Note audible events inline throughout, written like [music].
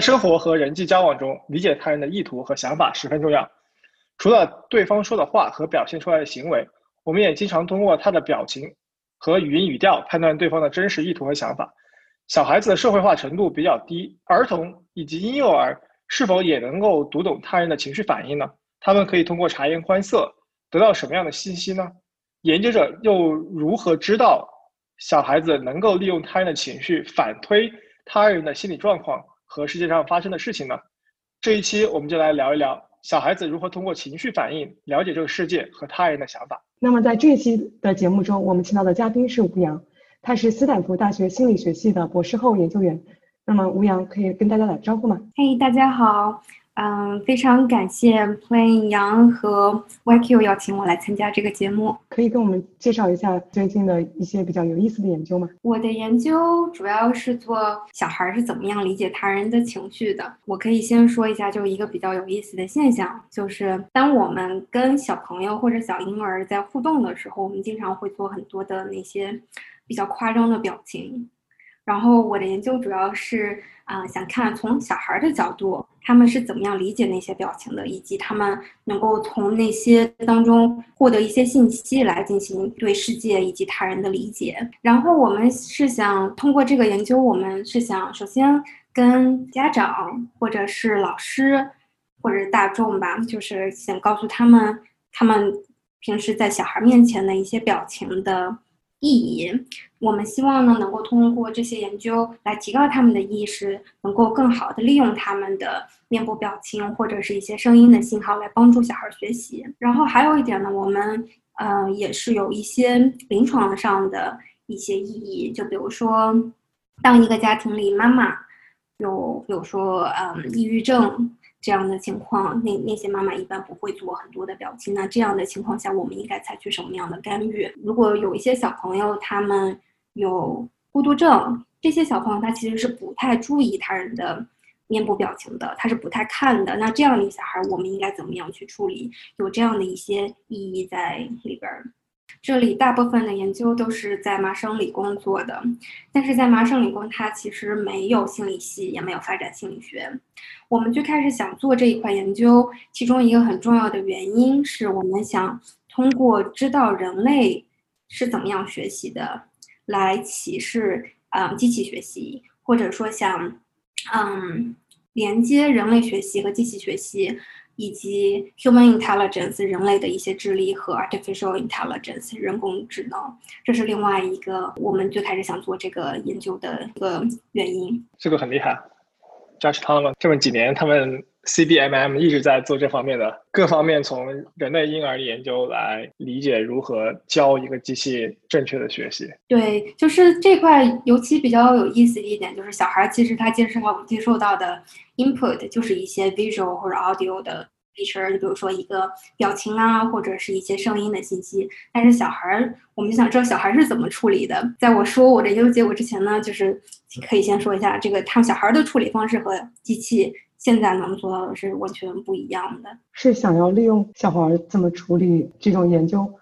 生活和人际交往中，理解他人的意图和想法十分重要。除了对方说的话和表现出来的行为，我们也经常通过他的表情和语音语调判断对方的真实意图和想法。小孩子的社会化程度比较低，儿童以及婴幼儿是否也能够读懂他人的情绪反应呢？他们可以通过察言观色得到什么样的信息呢？研究者又如何知道小孩子能够利用他人的情绪反推他人的心理状况和世界上发生的事情呢？这一期我们就来聊一聊小孩子如何通过情绪反应了解这个世界和他人的想法。那么在这一期的节目中，我们请到的嘉宾是吴阳，他是斯坦福大学心理学系的博士后研究员。那么吴阳可以跟大家打招呼吗？嘿，大家好。嗯，非常感谢 Plain 杨和 YQ 邀请我来参加这个节目。可以跟我们介绍一下最近的一些比较有意思的研究吗？我的研究主要是做小孩是怎么样理解他人的情绪的。我可以先说一下，就一个比较有意思的现象，就是当我们跟小朋友或者小婴儿在互动的时候，我们经常会做很多的那些比较夸张的表情。然后我的研究主要是啊，想看从小孩的角度，他们是怎么样理解那些表情的，以及他们能够从那些当中获得一些信息来进行对世界以及他人的理解。然后我们是想通过这个研究，我们是想首先跟家长或者是老师或者是大众吧，就是想告诉他们，他们平时在小孩面前的一些表情的。意义，我们希望呢，能够通过这些研究来提高他们的意识，能够更好的利用他们的面部表情或者是一些声音的信号来帮助小孩学习。然后还有一点呢，我们呃也是有一些临床上的一些意义，就比如说，当一个家庭里妈妈有，比如说嗯抑郁症。这样的情况，那那些妈妈一般不会做很多的表情。那这样的情况下，我们应该采取什么样的干预？如果有一些小朋友他们有孤独症，这些小朋友他其实是不太注意他人的面部表情的，他是不太看的。那这样的小孩，我们应该怎么样去处理？有这样的一些意义在里边儿。这里大部分的研究都是在麻省理工做的，但是在麻省理工，它其实没有心理系，也没有发展心理学。我们最开始想做这一块研究，其中一个很重要的原因是我们想通过知道人类是怎么样学习的，来启示嗯机器学习，或者说想嗯连接人类学习和机器学习。以及 human intelligence 人类的一些智力和 artificial intelligence 人工智能，这是另外一个我们最开始想做这个研究的一个原因。这个很厉害，Josh Tolman 这么几年，他们 CBMM 一直在做这方面的各方面，从人类婴儿研究来理解如何教一个机器正确的学习。对，就是这块尤其比较有意思的一点，就是小孩其实他接受到接受到的。Input 就是一些 visual 或者 audio 的就比如说一个表情啊，或者是一些声音的信息。但是小孩儿，我们想知道小孩是怎么处理的。在我说我的研究结果之前呢，就是可以先说一下这个他们小孩的处理方式和机器现在能做到的是完全不一样的。是想要利用小孩怎么处理这种研究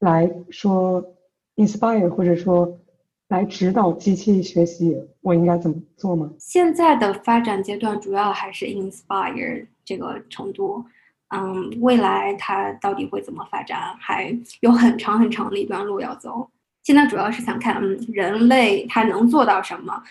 来说 inspire，或者说。来指导机器学习，我应该怎么做吗？现在的发展阶段主要还是 inspire 这个程度，嗯，未来它到底会怎么发展，还有很长很长的一段路要走。现在主要是想看，嗯，人类它能做到什么，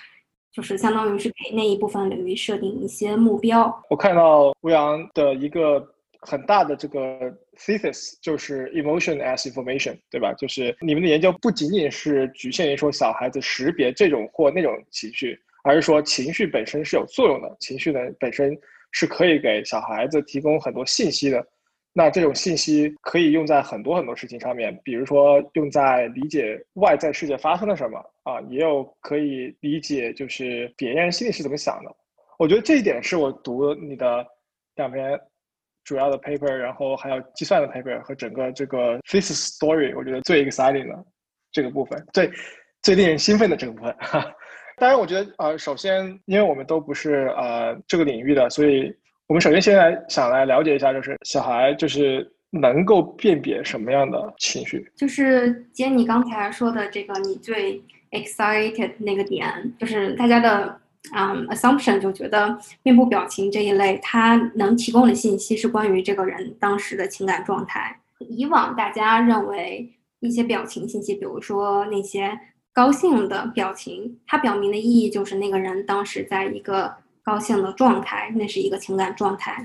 就是相当于是给那一部分领域设定一些目标。我看到吴阳的一个。很大的这个 thesis 就是 emotion as information，对吧？就是你们的研究不仅仅是局限于说小孩子识别这种或那种情绪，而是说情绪本身是有作用的，情绪呢本身是可以给小孩子提供很多信息的。那这种信息可以用在很多很多事情上面，比如说用在理解外在世界发生了什么啊，也有可以理解就是别人心里是怎么想的。我觉得这一点是我读你的两篇主要的 paper，然后还有计算的 paper 和整个这个 thesis story，我觉得最 exciting 的这个部分，最最令人兴奋的这个部分。[laughs] 当然，我觉得呃，首先因为我们都不是呃这个领域的，所以。我们首先先来想来了解一下，就是小孩就是能够辨别什么样的情绪。就是接你刚才说的这个，你最 excited 那个点，就是大家的嗯 assumption 就觉得面部表情这一类，它能提供的信息是关于这个人当时的情感状态。以往大家认为一些表情信息，比如说那些高兴的表情，它表明的意义就是那个人当时在一个。高兴的状态，那是一个情感状态。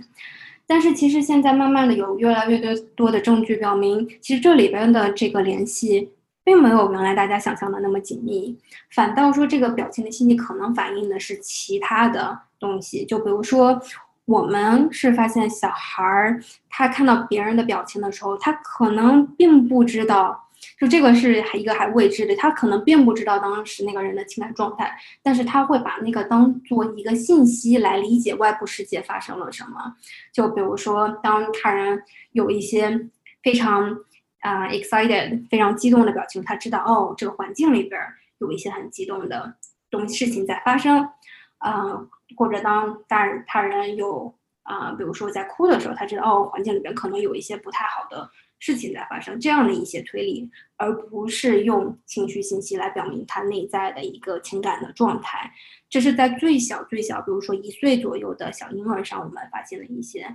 但是其实现在慢慢的有越来越多多的证据表明，其实这里边的这个联系并没有原来大家想象的那么紧密，反倒说这个表情的信息可能反映的是其他的东西。就比如说，我们是发现小孩儿他看到别人的表情的时候，他可能并不知道。就这个是一个还未知的，他可能并不知道当时那个人的情感状态，但是他会把那个当做一个信息来理解外部世界发生了什么。就比如说，当他人有一些非常啊 excited、非常激动的表情，他知道哦，这个环境里边有一些很激动的东事情在发生。啊，或者当大人他人有啊，比如说在哭的时候，他知道哦，环境里边可能有一些不太好的。事情在发生，这样的一些推理，而不是用情绪信息来表明他内在的一个情感的状态。这是在最小最小，比如说一岁左右的小婴儿上，我们发现了一些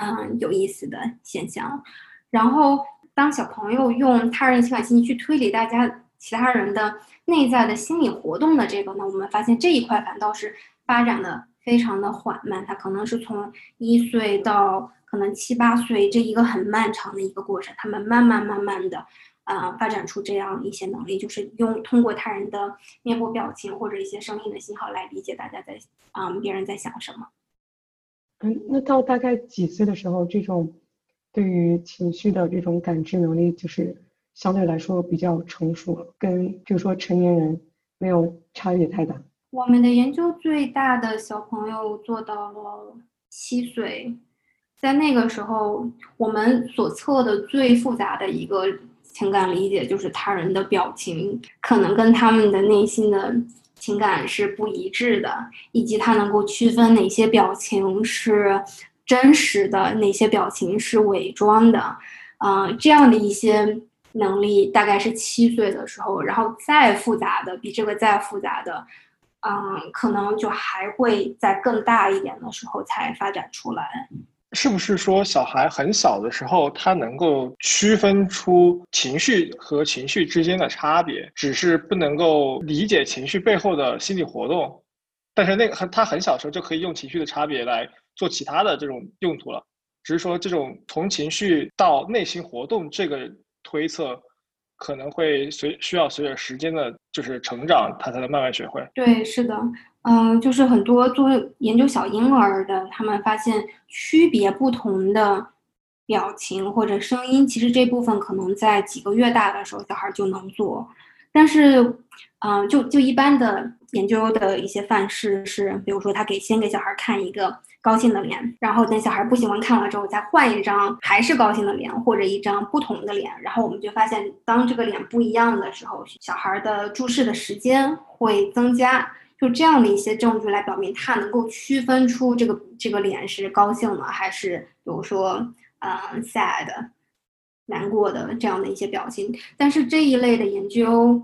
嗯有意思的现象。然后，当小朋友用他人情感信息去推理大家其他人的内在的心理活动的这个呢，我们发现这一块反倒是发展的非常的缓慢，它可能是从一岁到。可能七八岁这一个很漫长的一个过程，他们慢慢慢慢的，呃，发展出这样一些能力，就是用通过他人的面部表情或者一些声音的信号来理解大家在，嗯，别人在想什么。嗯，那到大概几岁的时候，这种对于情绪的这种感知能力，就是相对来说比较成熟，跟就是说成年人没有差别太大。我们的研究最大的小朋友做到了七岁。在那个时候，我们所测的最复杂的一个情感理解，就是他人的表情可能跟他们的内心的情感是不一致的，以及他能够区分哪些表情是真实的，哪些表情是伪装的，嗯，这样的一些能力大概是七岁的时候，然后再复杂的，比这个再复杂的，嗯，可能就还会在更大一点的时候才发展出来。是不是说小孩很小的时候，他能够区分出情绪和情绪之间的差别，只是不能够理解情绪背后的心理活动？但是那个他很小时候就可以用情绪的差别来做其他的这种用途了。只是说这种从情绪到内心活动这个推测，可能会随需要随着时间的就是成长，他才能慢慢学会。对，是的。嗯，就是很多做研究小婴儿的，他们发现区别不同的表情或者声音，其实这部分可能在几个月大的时候小孩就能做。但是，嗯，就就一般的研究的一些范式是，比如说他给先给小孩看一个高兴的脸，然后等小孩不喜欢看了之后，再换一张还是高兴的脸或者一张不同的脸，然后我们就发现，当这个脸不一样的时候，小孩的注视的时间会增加。就这样的一些证据来表明，他能够区分出这个这个脸是高兴的，还是比如说，嗯，sad，难过的这样的一些表情。但是这一类的研究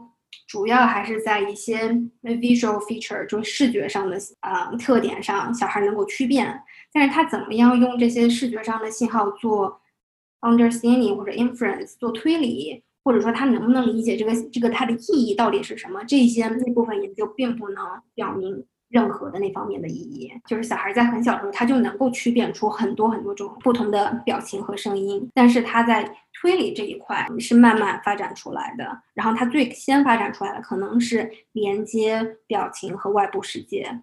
主要还是在一些 visual feature，就是视觉上的啊特点上，小孩能够区辨。但是他怎么样用这些视觉上的信号做 understanding 或者 inference 做推理？或者说他能不能理解这个这个它的意义到底是什么？这些那部分研究并不能表明任何的那方面的意义。就是小孩在很小的时候，他就能够区辨出很多很多种不同的表情和声音，但是他在推理这一块是慢慢发展出来的。然后他最先发展出来的可能是连接表情和外部世界。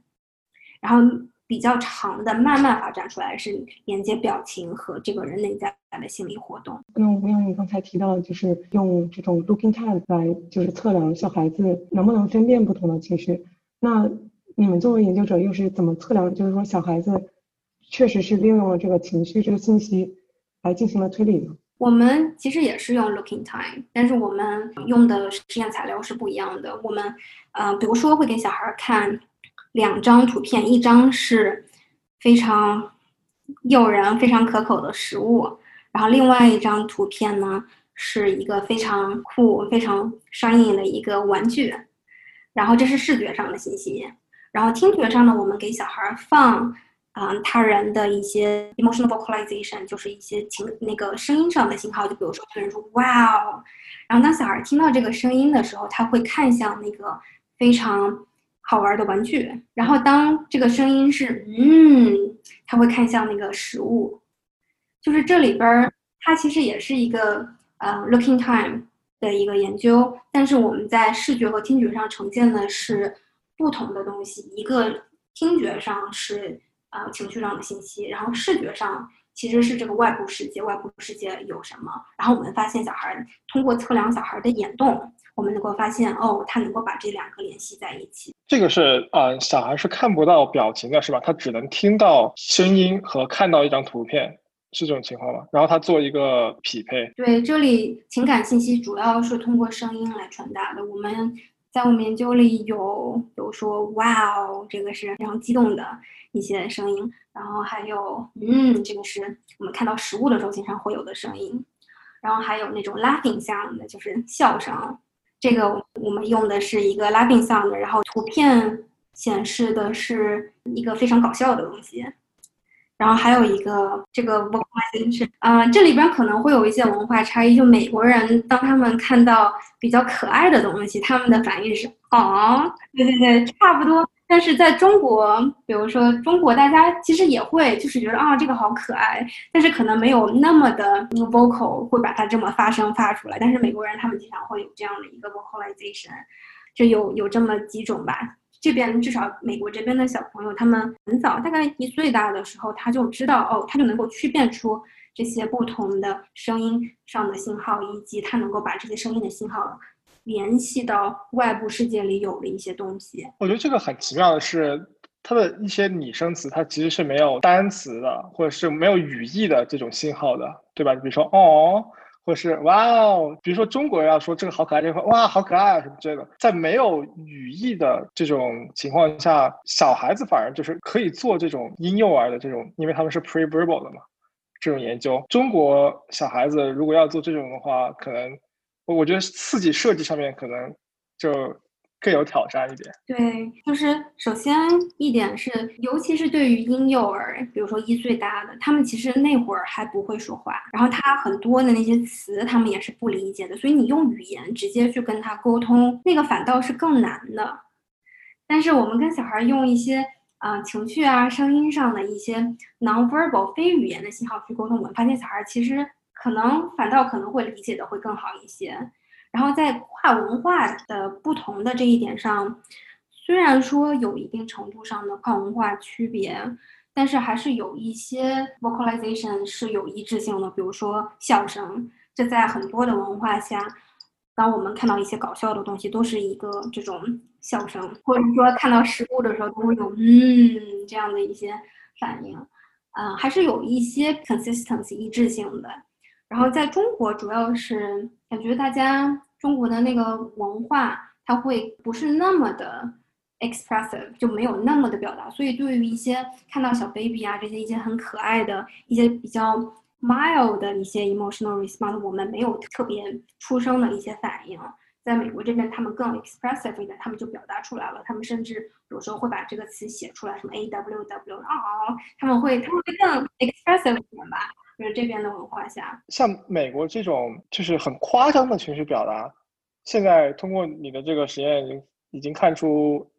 然后比较长的慢慢发展出来，是连接表情和这个人内在的心理活动。那吴阳，你刚才提到就是用这种 looking time 来就是测量小孩子能不能分辨不同的情绪。那你们作为研究者又是怎么测量？就是说小孩子确实是利用了这个情绪这个信息来进行了推理呢？我们其实也是用 looking time，但是我们用的实验材料是不一样的。我们，呃，比如说会给小孩看两张图片，一张是非常诱人、非常可口的食物，然后另外一张图片呢是一个非常酷、非常商业的一个玩具，然后这是视觉上的信息。然后听觉上呢，我们给小孩放。嗯，他人的一些 emotional vocalization，就是一些情那个声音上的信号，就比如说，有人说哇哦，然后当小孩听到这个声音的时候，他会看向那个非常好玩的玩具，然后当这个声音是嗯，他会看向那个食物，就是这里边儿它其实也是一个呃 looking time 的一个研究，但是我们在视觉和听觉上呈现的是不同的东西，一个听觉上是。啊，情绪上的信息，然后视觉上其实是这个外部世界，外部世界有什么？然后我们发现小孩通过测量小孩的眼动，我们能够发现哦，他能够把这两个联系在一起。这个是呃，小孩是看不到表情的，是吧？他只能听到声音和看到一张图片，是这种情况吗？然后他做一个匹配。对，这里情感信息主要是通过声音来传达的。我们。在我们研究里有，有说“哇哦”，这个是非常激动的一些声音，然后还有“嗯”，这个是我们看到食物的时候经常会有的声音，然后还有那种 “laughing sound”，就是笑声，这个我们用的是一个 “laughing sound”，然后图片显示的是一个非常搞笑的东西。然后还有一个这个 vocalization，啊，这里边可能会有一些文化差异。就美国人当他们看到比较可爱的东西，他们的反应是啊，对对对，差不多。但是在中国，比如说中国，大家其实也会就是觉得啊，这个好可爱，但是可能没有那么的 vocal 会把它这么发声发出来。但是美国人他们经常会有这样的一个 vocalization，就有有这么几种吧。这边至少美国这边的小朋友，他们很早，大概一岁大的时候，他就知道哦，他就能够区辨出这些不同的声音上的信号，以及他能够把这些声音的信号联系到外部世界里有的一些东西。我觉得这个很奇妙的是，它的一些拟声词，它其实是没有单词的，或者是没有语义的这种信号的，对吧？比如说哦。或是哇哦，比如说中国人要说这个好可爱，就会哇好可爱啊什么之类的。在没有语义的这种情况下，小孩子反而就是可以做这种婴幼儿的这种，因为他们是 pre-verbal 的嘛，这种研究。中国小孩子如果要做这种的话，可能我觉得刺激设计上面可能就。更有挑战一点。对，就是首先一点是，尤其是对于婴幼儿，比如说一岁大的，他们其实那会儿还不会说话，然后他很多的那些词，他们也是不理解的，所以你用语言直接去跟他沟通，那个反倒是更难的。但是我们跟小孩用一些啊情绪啊、声音上的一些 nonverbal 非语言的信号去沟通，我们发现小孩其实可能反倒可能会理解的会更好一些。然后在跨文化的不同的这一点上，虽然说有一定程度上的跨文化区别，但是还是有一些 vocalization 是有一致性的。比如说笑声，这在很多的文化下，当我们看到一些搞笑的东西，都是一个这种笑声，或者说看到食物的时候，都会有嗯这样的一些反应。嗯，还是有一些 consistency 一致性的。然后在中国，主要是感觉大家。中国的那个文化，它会不是那么的 expressive，就没有那么的表达，所以对于一些看到小 baby 啊这些一些很可爱的一些比较 mild 的一些 emotional response，我们没有特别出声的一些反应。在美国这边，他们更 expressive 一点，他们就表达出来了，他们甚至有时候会把这个词写出来，什么 a w w 啊，他们会他们会更 expressive 一点吧。就是这边的文化下，像美国这种就是很夸张的情绪表达，现在通过你的这个实验已经已经看出，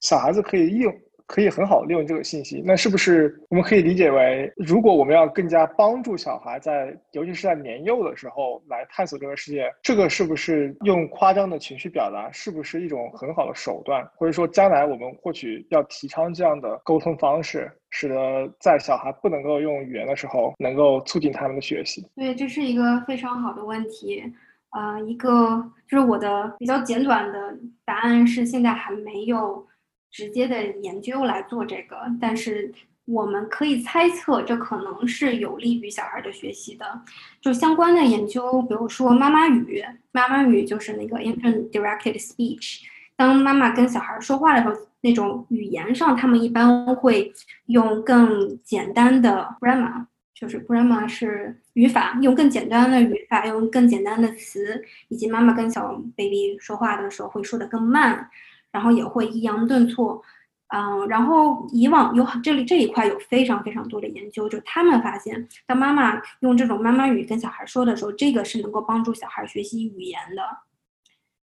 小孩子可以用可以很好利用这个信息。那是不是我们可以理解为，如果我们要更加帮助小孩在，尤其是在年幼的时候来探索这个世界，这个是不是用夸张的情绪表达，是不是一种很好的手段？或者说，将来我们或许要提倡这样的沟通方式，使得在小孩不能够用语言的时候，能够促进他们的学习？对，这是一个非常好的问题。呃，一个就是我的比较简短的答案是，现在还没有直接的研究来做这个，但是我们可以猜测，这可能是有利于小孩的学习的。就相关的研究，比如说妈妈语，妈妈语就是那个 infant directed speech，当妈妈跟小孩说话的时候，那种语言上，他们一般会用更简单的 grammar。就是 grammar 是语法，用更简单的语法，用更简单的词，以及妈妈跟小 baby 说话的时候会说的更慢，然后也会抑扬顿挫，嗯，然后以往有这里这一块有非常非常多的研究，就他们发现，当妈妈用这种妈妈语跟小孩说的时候，这个是能够帮助小孩学习语言的，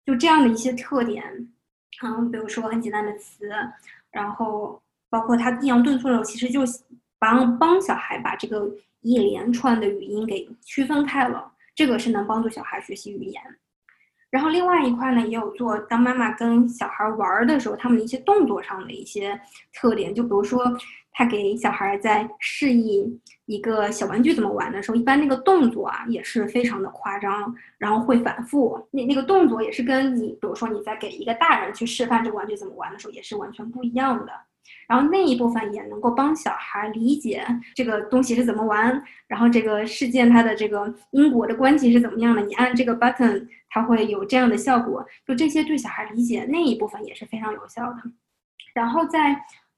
就这样的一些特点，嗯，比如说很简单的词，然后包括他抑扬顿挫的时候，其实就。帮帮小孩把这个一连串的语音给区分开了，这个是能帮助小孩学习语言。然后另外一块呢，也有做当妈妈跟小孩玩的时候，他们的一些动作上的一些特点，就比如说他给小孩在示意一个小玩具怎么玩的时候，一般那个动作啊也是非常的夸张，然后会反复。那那个动作也是跟你，比如说你在给一个大人去示范这个玩具怎么玩的时候，也是完全不一样的。然后那一部分也能够帮小孩理解这个东西是怎么玩，然后这个事件它的这个因果的关系是怎么样的。你按这个 button，它会有这样的效果。就这些对小孩理解那一部分也是非常有效的。然后在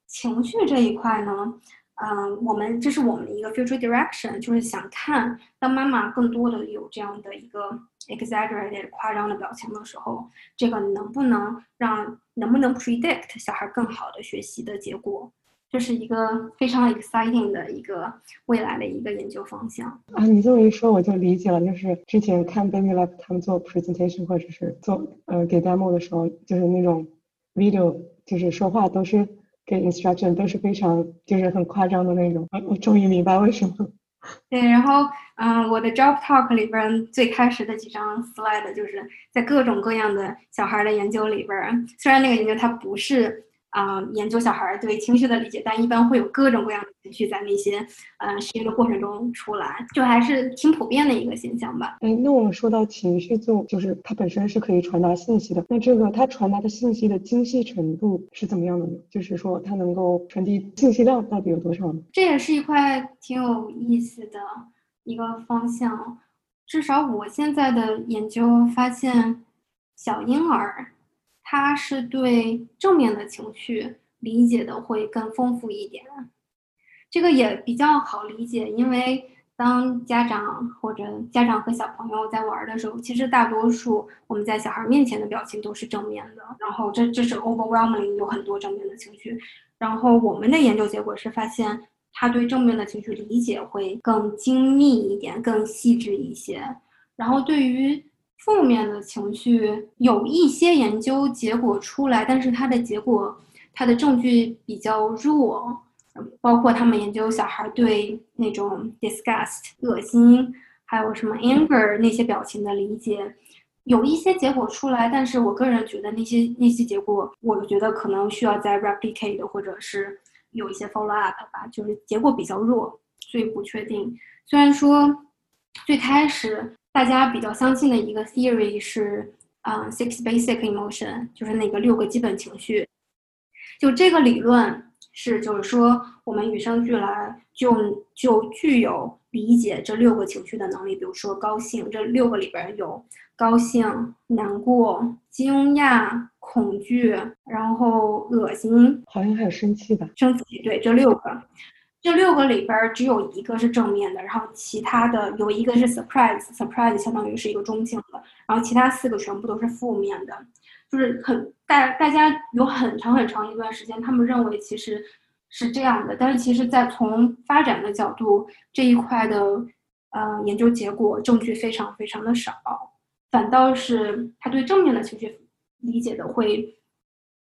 情绪这一块呢？嗯，我们这是我们的一个 future direction，就是想看当妈妈更多的有这样的一个 exaggerated 夸张的表情的时候，这个能不能让能不能 predict 小孩更好的学习的结果，这是一个非常 exciting 的一个未来的一个研究方向啊。你这么一说，我就理解了，就是之前看 Baby Lab 他们做 presentation 或者是做呃给 demo 的时候，就是那种 video，就是说话都是。给 instruction 都是非常就是很夸张的那种，我终于明白为什么。对，然后嗯，我的 job talk 里边最开始的几张 slide 就是在各种各样的小孩的研究里边，虽然那个研究它不是。啊，研究小孩对情绪的理解，但一般会有各种各样的情绪在那些呃实验的过程中出来，就还是挺普遍的一个现象吧。哎，那我们说到情绪，就就是它本身是可以传达信息的，那这个它传达的信息的精细程度是怎么样的呢？就是说它能够传递信息量到底有多少呢？这也是一块挺有意思的一个方向，至少我现在的研究发现，小婴儿。他是对正面的情绪理解的会更丰富一点，这个也比较好理解，因为当家长或者家长和小朋友在玩的时候，其实大多数我们在小孩面前的表情都是正面的，然后这这是 overwhelming 有很多正面的情绪，然后我们的研究结果是发现他对正面的情绪理解会更精密一点，更细致一些，然后对于。负面的情绪有一些研究结果出来，但是它的结果，它的证据比较弱。包括他们研究小孩对那种 disgust 恶心，还有什么 anger 那些表情的理解，有一些结果出来，但是我个人觉得那些那些结果，我觉得可能需要再 replicate 或者是有一些 follow up 吧，就是结果比较弱，所以不确定。虽然说最开始。大家比较相信的一个 theory 是，嗯，six basic emotion，就是那个六个基本情绪。就这个理论是，就是说我们与生俱来就就具有理解这六个情绪的能力。比如说高兴，这六个里边有高兴、难过、惊讶、恐惧，然后恶心，好像还有生气吧？生气，对，这六个。这六个里边只有一个是正面的，然后其他的有一个是 surprise，surprise 相当于是一个中性的，然后其他四个全部都是负面的，就是很大大家有很长很长一段时间，他们认为其实是这样的，但是其实，在从发展的角度这一块的呃研究结果证据非常非常的少，反倒是他对正面的情绪理解的会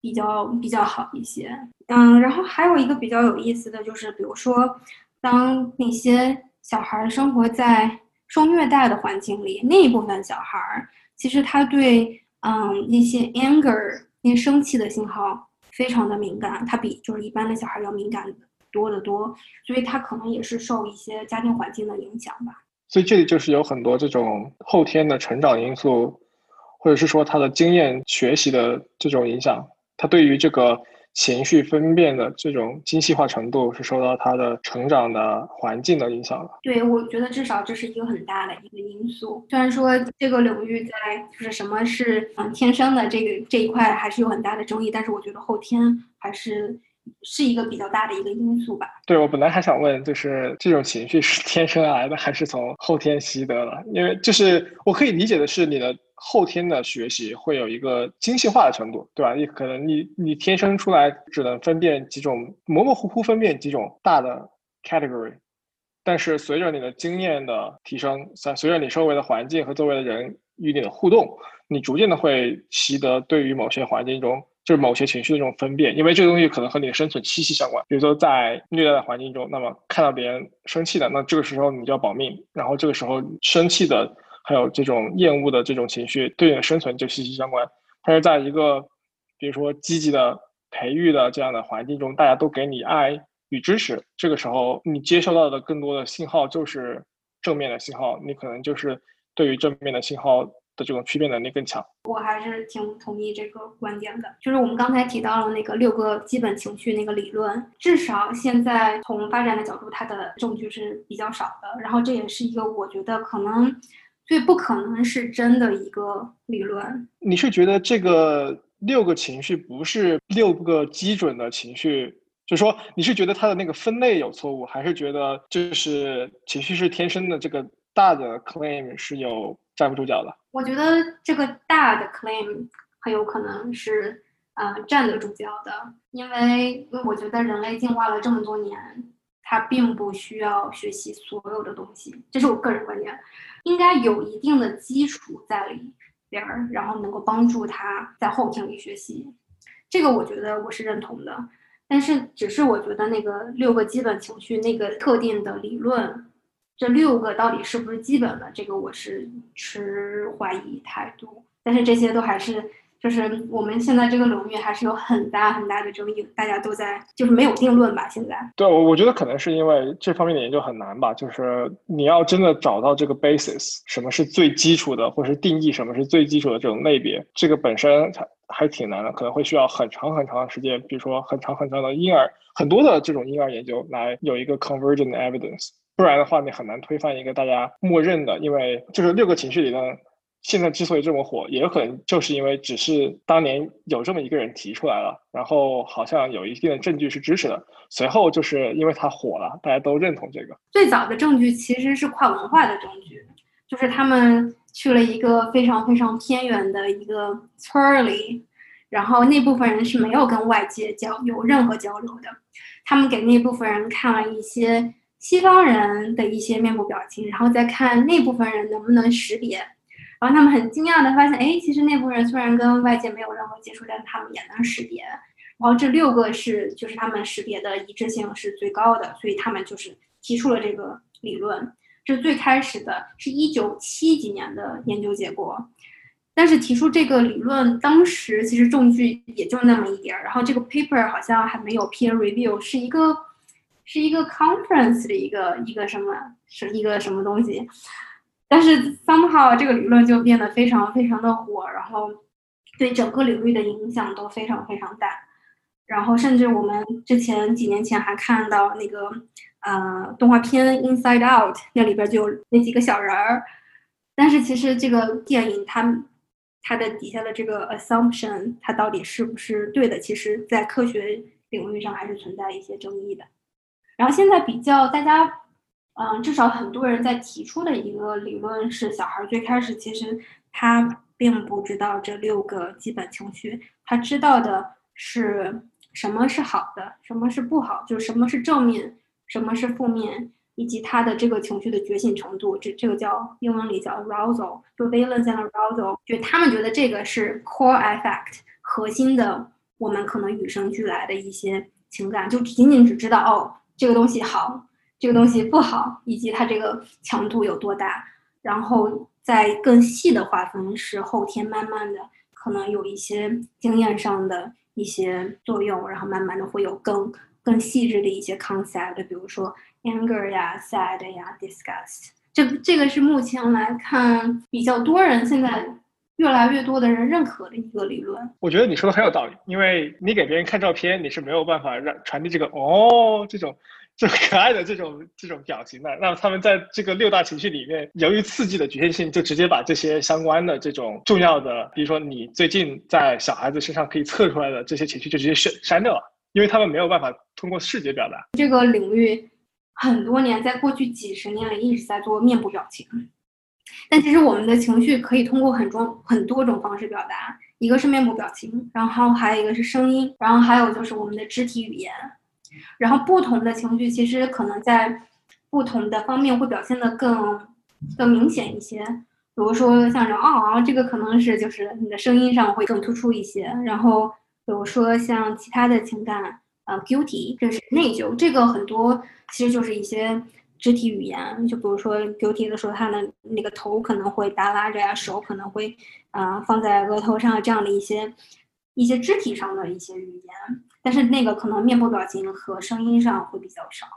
比较比较好一些。嗯，然后还有一个比较有意思的就是，比如说，当那些小孩生活在受虐待的环境里，那一部分小孩其实他对嗯那些 anger 那些生气的信号非常的敏感，他比就是一般的小孩要敏感多得多，所以他可能也是受一些家庭环境的影响吧。所以这里就是有很多这种后天的成长因素，或者是说他的经验学习的这种影响，他对于这个情绪分辨的这种精细化程度是受到他的成长的环境的影响的。对，我觉得至少这是一个很大的一个因素。虽然说这个领域在就是什么是嗯天生的这个这一块还是有很大的争议，但是我觉得后天还是。是一个比较大的一个因素吧。对，我本来还想问，就是这种情绪是天生来的，还是从后天习得的？因为就是我可以理解的是，你的后天的学习会有一个精细化的程度，对吧？你可能你你天生出来只能分辨几种模模糊糊分辨几种大的 category，但是随着你的经验的提升，随随着你周围的环境和周围的人与你的互动，你逐渐的会习得对于某些环境中。就是某些情绪的这种分辨，因为这个东西可能和你的生存息息相关。比如说在虐待的环境中，那么看到别人生气的，那这个时候你就要保命。然后这个时候生气的还有这种厌恶的这种情绪，对你的生存就息息相关。但是在一个比如说积极的培育的这样的环境中，大家都给你爱与支持，这个时候你接收到的更多的信号就是正面的信号，你可能就是对于正面的信号。的这种区别能力更强，我还是挺同意这个观点的。就是我们刚才提到了那个六个基本情绪那个理论，至少现在从发展的角度，它的证据是比较少的。然后这也是一个我觉得可能最不可能是真的一个理论。你是觉得这个六个情绪不是六个基准的情绪，就是说你是觉得它的那个分类有错误，还是觉得就是情绪是天生的？这个大的 claim 是有站不住脚的？我觉得这个大的 claim 很有可能是，呃，站得住脚的，因为我觉得人类进化了这么多年，它并不需要学习所有的东西，这是我个人观点，应该有一定的基础在里边儿，然后能够帮助他在后天里学习，这个我觉得我是认同的，但是只是我觉得那个六个基本情绪那个特定的理论。这六个到底是不是基本的？这个我是持怀疑态度。但是这些都还是，就是我们现在这个领域还是有很大很大的争议，大家都在就是没有定论吧。现在对我我觉得可能是因为这方面的研究很难吧，就是你要真的找到这个 basis，什么是最基础的，或是定义什么是最基础的这种类别，这个本身还还挺难的，可能会需要很长很长的时间，比如说很长很长的婴儿，很多的这种婴儿研究来有一个 convergent evidence。不然的话，你很难推翻一个大家默认的，因为就是六个情绪理论，现在之所以这么火，也有可能就是因为只是当年有这么一个人提出来了，然后好像有一定的证据是支持的，随后就是因为它火了，大家都认同这个。最早的证据其实是跨文化的证据，就是他们去了一个非常非常偏远的一个村儿里，然后那部分人是没有跟外界交有任何交流的，他们给那部分人看了一些。西方人的一些面部表情，然后再看那部分人能不能识别，然后他们很惊讶的发现，哎，其实那部分人虽然跟外界没有任何接触，但他们也能识别。然后这六个是就是他们识别的一致性是最高的，所以他们就是提出了这个理论。这最开始的是一九七几年的研究结果，但是提出这个理论当时其实证据也就那么一点儿，然后这个 paper 好像还没有 peer review，是一个。是一个 conference 的一个一个什么是一个什么东西，但是 somehow 这个理论就变得非常非常的火，然后对整个领域的影响都非常非常大，然后甚至我们之前几年前还看到那个呃动画片 Inside Out 那里边就有那几个小人儿，但是其实这个电影它它的底下的这个 assumption 它到底是不是对的，其实在科学领域上还是存在一些争议的。然后现在比较大家，嗯，至少很多人在提出的一个理论是，小孩最开始其实他并不知道这六个基本情绪，他知道的是什么是好的，什么是不好，就是什么是正面，什么是负面，以及他的这个情绪的觉醒程度，这这个叫英文里叫 arousal，就 valence and arousal，就他们觉得这个是 core effect 核心的我们可能与生俱来的一些情感，就仅仅只知道哦，这个东西好，这个东西不好，以及它这个强度有多大，然后再更细的划分是后天慢慢的可能有一些经验上的一些作用，然后慢慢的会有更更细致的一些 concept，比如说 anger 呀、sad 呀、disgust。这这个是目前来看比较多人现在越来越多的人认可的一个理论。我觉得你说的很有道理，因为你给别人看照片，你是没有办法让传递这个哦这种这 [laughs] 可爱的这种这种表情的。那么他们在这个六大情绪里面，由于刺激的局限性，就直接把这些相关的这种重要的，比如说你最近在小孩子身上可以测出来的这些情绪，就直接删删掉了，因为他们没有办法通过视觉表达这个领域。很多年，在过去几十年里一直在做面部表情，但其实我们的情绪可以通过很多很多种方式表达，一个是面部表情，然后还有一个是声音，然后还有就是我们的肢体语言，然后不同的情绪其实可能在不同的方面会表现的更更明显一些，比如说像这啊，这个可能是就是你的声音上会更突出一些，然后比如说像其他的情感。呃，guilty 这是内疚，这个很多其实就是一些肢体语言，就比如说 guilty 的时候，他的那个头可能会耷拉着呀，手可能会啊放在额头上，这样的一些一些肢体上的一些语言，但是那个可能面部表情和声音上会比较少。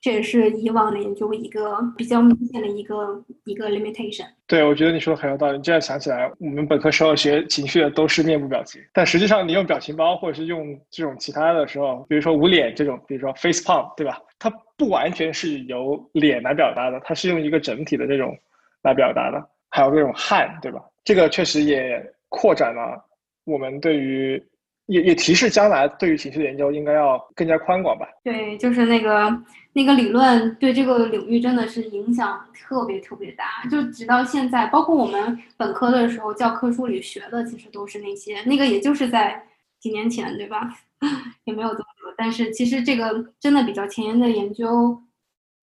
这也是以往的研究一个比较明显的一个一个 limitation。对，我觉得你说的很有道理。这样想起来，我们本科时候学情绪的都是面部表情，但实际上你用表情包或者是用这种其他的时候，比如说捂脸这种，比如说 face palm，对吧？它不完全是由脸来表达的，它是用一个整体的这种来表达的。还有这种汗，对吧？这个确实也扩展了我们对于。也也提示将来对于情绪的研究应该要更加宽广吧？对，就是那个那个理论对这个领域真的是影响特别特别大。就直到现在，包括我们本科的时候教科书里学的，其实都是那些那个，也就是在几年前，对吧？[laughs] 也没有这么多。但是其实这个真的比较前沿的研究，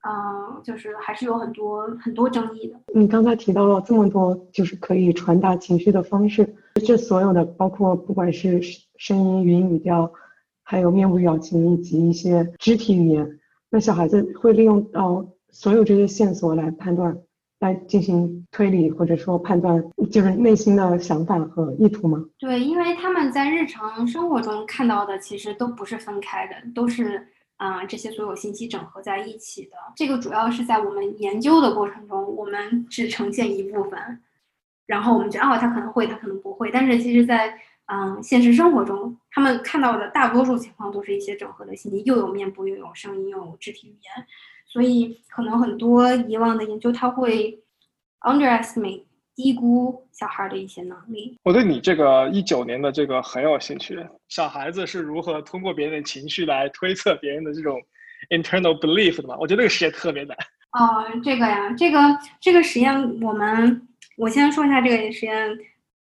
嗯，就是还是有很多很多争议的。你刚才提到了这么多，就是可以传达情绪的方式，这所有的包括不管是。声音、语音、语调，还有面部表情以及一些肢体语言，那小孩子会利用到所有这些线索来判断、来进行推理，或者说判断，就是内心的想法和意图吗？对，因为他们在日常生活中看到的其实都不是分开的，都是啊这些所有信息整合在一起的。这个主要是在我们研究的过程中，我们只呈现一部分，然后我们觉得哦，他可能会，他可能不会，但是其实在嗯，现实生活中，他们看到的大多数情况都是一些整合的信息，又有面部，又有声音，又有肢体语言，所以可能很多以往的研究，他会 underestimate 低估小孩的一些能力。我对你这个一九年的这个很有兴趣，小孩子是如何通过别人的情绪来推测别人的这种 internal belief 的吗？我觉得这个实验特别难。哦，这个呀，这个这个实验，我们我先说一下这个实验。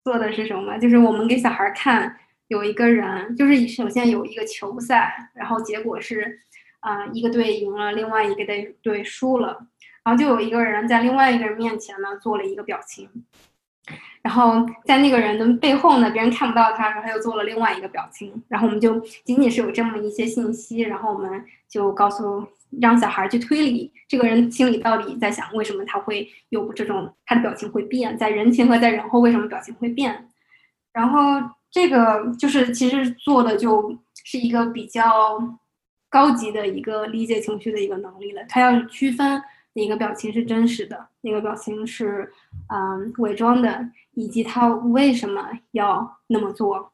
做的是什么？就是我们给小孩看，有一个人，就是首先有一个球赛，然后结果是，啊，一个队赢了，另外一个队队输了，然后就有一个人在另外一个人面前呢做了一个表情，然后在那个人的背后呢，别人看不到他，然后他又做了另外一个表情，然后我们就仅仅是有这么一些信息，然后我们就告诉。让小孩去推理这个人心里到底在想，为什么他会有这种他的表情会变，在人前和在人后为什么表情会变？然后这个就是其实做的就是一个比较高级的一个理解情绪的一个能力了。他要区分哪个表情是真实的，哪个表情是嗯伪装的，以及他为什么要那么做。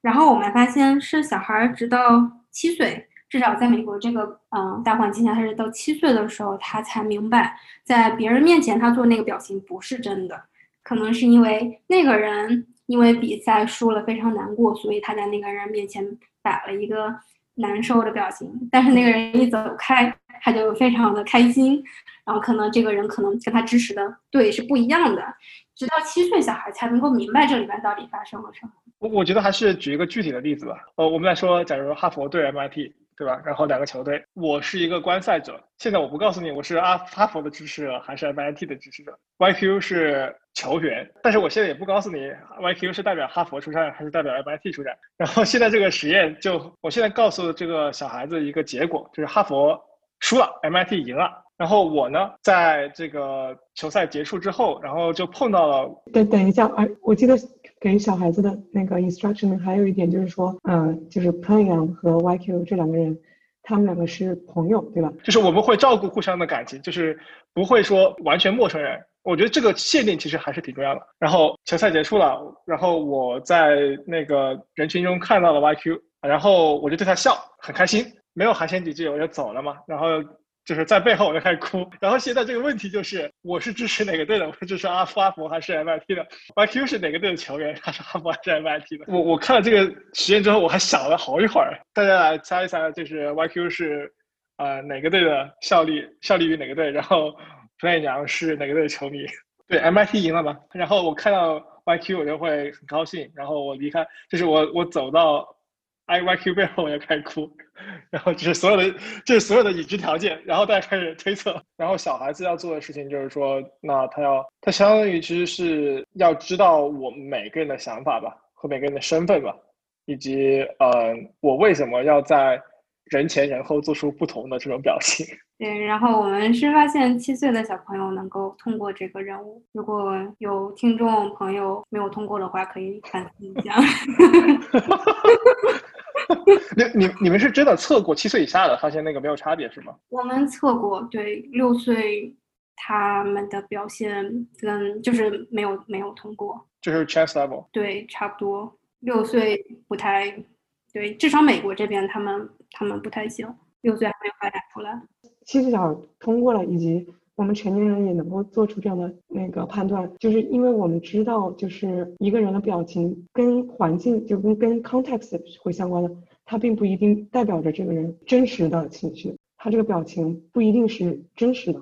然后我们发现是小孩直到七岁。至少在美国这个嗯大环境下，他是到七岁的时候，他才明白，在别人面前他做那个表情不是真的，可能是因为那个人因为比赛输了非常难过，所以他在那个人面前摆了一个难受的表情。但是那个人一走开，他就非常的开心，然后可能这个人可能跟他支持的队是不一样的，直到七岁小孩才能够明白这里面到底发生了什么。我我觉得还是举一个具体的例子吧。呃，我们来说，假如哈佛对 MIT，对吧？然后两个球队，我是一个观赛者。现在我不告诉你我是阿哈佛的支持者还是 MIT 的支持者，YQ 是球员，但是我现在也不告诉你 YQ 是代表哈佛出战还是代表 MIT 出战。然后现在这个实验就，我现在告诉这个小孩子一个结果，就是哈佛输了，MIT 赢了。然后我呢，在这个球赛结束之后，然后就碰到了。等等一下，哎，我记得给小孩子的那个 instruction 还有一点就是说，嗯，就是 Playon 和 YQ 这两个人，他们两个是朋友，对吧？就是我们会照顾互相的感情，就是不会说完全陌生人。我觉得这个限定其实还是挺重要的。然后球赛结束了，然后我在那个人群中看到了 YQ，然后我就对他笑，很开心，没有寒暄几句我就走了嘛。然后。就是在背后我就开始哭，然后现在这个问题就是，我是支持哪个队的？我是支持阿阿佛还是 MIT 的？YQ 是哪个队的球员？他是阿佛还是 MIT 的？我我看了这个实验之后，我还想了好一会儿。大家来猜一猜，就是 YQ 是呃哪个队的效力？效力于哪个队？然后 Play 娘是哪个队的球迷？对，MIT 赢了吧？然后我看到 YQ 我就会很高兴，然后我离开，就是我我走到。I Y Q 背后我要开始哭，然后就是所有的，就是所有的已知条件，然后大家开始推测，然后小孩子要做的事情就是说，那他要，他相当于其实是要知道我们每个人的想法吧，和每个人的身份吧，以及呃，我为什么要在人前人后做出不同的这种表情。对，然后我们是发现七岁的小朋友能够通过这个任务，如果有听众朋友没有通过的话，可以反思一下。[laughs] [laughs] 你你你们是真的测过七岁以下的，发现那个没有差别是吗？我们测过，对六岁他们的表现跟就是没有没有通过，就是 chance level。对，差不多六岁不太对，至少美国这边他们他们不太行，六岁还没有发展出来。七岁小通过了，以及我们成年人也能够做出这样的那个判断，就是因为我们知道，就是一个人的表情跟环境就跟跟 context 会相关的。他并不一定代表着这个人真实的情绪，他这个表情不一定是真实的。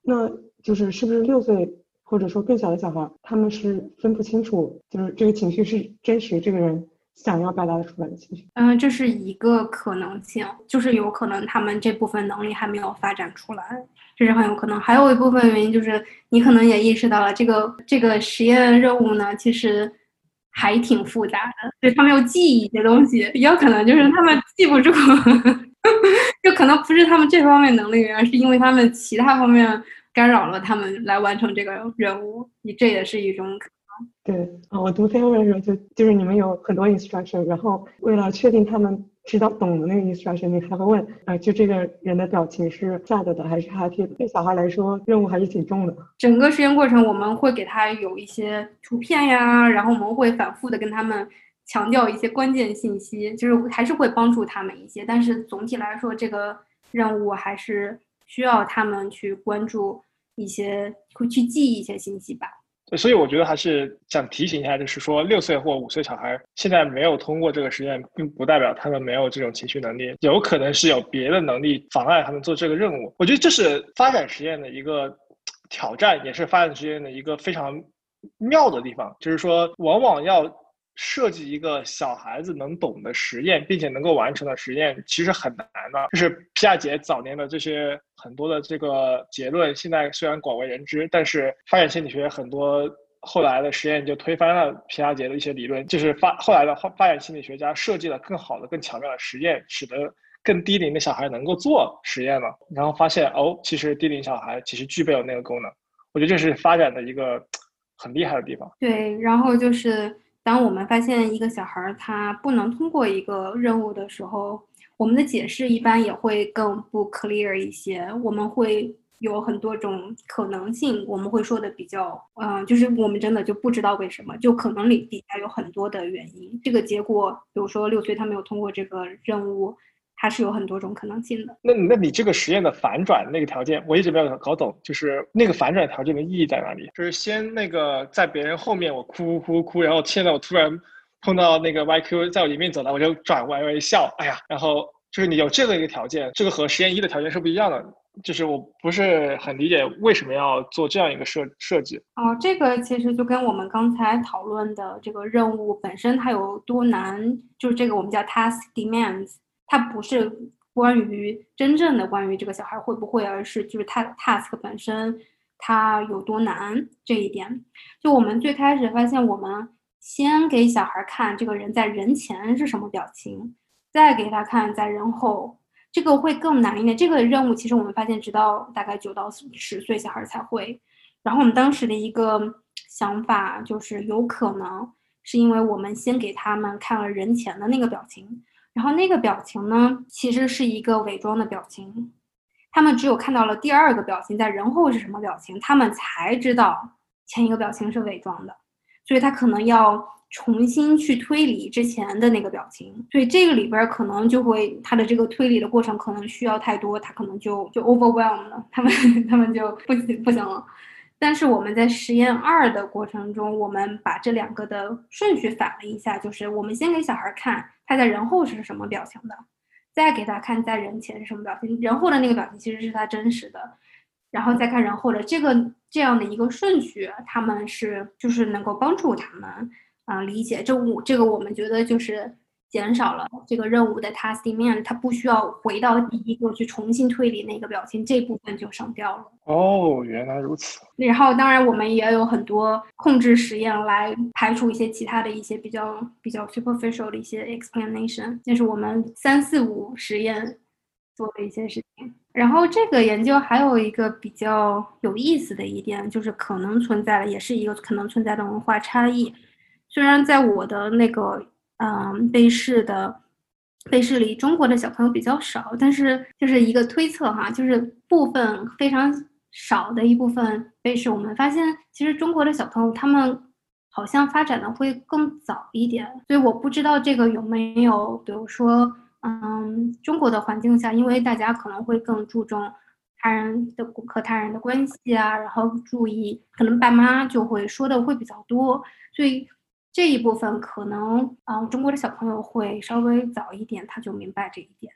那就是是不是六岁或者说更小的小孩，他们是分不清楚，就是这个情绪是真实这个人想要表达出来的情绪。嗯，这是一个可能性，就是有可能他们这部分能力还没有发展出来，这是很有可能。还有一部分原因就是你可能也意识到了，这个这个实验任务呢，其实。还挺复杂的，对他们要记一些东西，也有可能就是他们记不住，[laughs] 就可能不是他们这方面能力，而是因为他们其他方面干扰了他们来完成这个任务，你这也是一种可。对啊，我读 f a m 的时候就就是你们有很多 instruction，然后为了确定他们。知道懂的那个 instruction，你还会问啊，就这个人的表情是 sad 的还是 happy 的？对小孩来说，任务还是挺重的。整个实验过程，我们会给他有一些图片呀，然后我们会反复的跟他们强调一些关键信息，就是还是会帮助他们一些。但是总体来说，这个任务还是需要他们去关注一些，会去记一些信息吧。所以我觉得还是想提醒一下，就是说六岁或五岁小孩现在没有通过这个实验，并不代表他们没有这种情绪能力，有可能是有别的能力妨碍他们做这个任务。我觉得这是发展实验的一个挑战，也是发展实验的一个非常妙的地方，就是说往往要。设计一个小孩子能懂的实验，并且能够完成的实验，其实很难的。就是皮亚杰早年的这些很多的这个结论，现在虽然广为人知，但是发展心理学很多后来的实验就推翻了皮亚杰的一些理论。就是发后来的发展心理学家设计了更好的、更巧妙的实验，使得更低龄的小孩能够做实验了。然后发现哦，其实低龄小孩其实具备有那个功能。我觉得这是发展的一个很厉害的地方。对，然后就是。当我们发现一个小孩他不能通过一个任务的时候，我们的解释一般也会更不 clear 一些。我们会有很多种可能性，我们会说的比较，嗯，就是我们真的就不知道为什么，就可能里底下有很多的原因。这个结果，比如说六岁他没有通过这个任务。它是有很多种可能性的。那那你这个实验的反转那个条件，我一直没有搞懂，就是那个反转条件的意义在哪里？就是先那个在别人后面我哭哭哭，然后现在我突然碰到那个 YQ 在我迎面走来，我就转歪歪笑，哎呀，然后就是你有这个一个条件，这个和实验一的条件是不一样的。就是我不是很理解为什么要做这样一个设设计。哦，这个其实就跟我们刚才讨论的这个任务本身它有多难，就是这个我们叫 task demands，它不是关于真正的关于这个小孩会不会，而是就是他的 task 本身它有多难这一点。就我们最开始发现，我们先给小孩看这个人在人前是什么表情，再给他看在人后。这个会更难一点。这个任务其实我们发现，直到大概九到十岁小孩才会。然后我们当时的一个想法就是，有可能是因为我们先给他们看了人前的那个表情，然后那个表情呢，其实是一个伪装的表情。他们只有看到了第二个表情，在人后是什么表情，他们才知道前一个表情是伪装的。所以他可能要。重新去推理之前的那个表情，所以这个里边可能就会他的这个推理的过程可能需要太多，他可能就就 overwhelm 了，他们 [laughs] 他们就不行不行了。但是我们在实验二的过程中，我们把这两个的顺序反了一下，就是我们先给小孩看他在人后是什么表情的，再给他看在人前是什么表情，人后的那个表情其实是他真实的，然后再看人后的这个这样的一个顺序，他们是就是能够帮助他们。啊，理解这我这个我们觉得就是减少了这个任务的 task demand，它不需要回到第一个去重新推理那个表情，这部分就省掉了。哦，原来如此。然后当然我们也有很多控制实验来排除一些其他的一些比较比较 superficial 的一些 explanation，这是我们三四五实验做的一些事情。然后这个研究还有一个比较有意思的一点，就是可能存在的也是一个可能存在的文化差异。虽然在我的那个嗯被试的被试里，中国的小朋友比较少，但是就是一个推测哈，就是部分非常少的一部分被试，我们发现其实中国的小朋友他们好像发展的会更早一点，所以我不知道这个有没有，比如说嗯中国的环境下，因为大家可能会更注重他人的和他人的关系啊，然后注意可能爸妈就会说的会比较多，所以。这一部分可能，嗯，中国的小朋友会稍微早一点，他就明白这一点。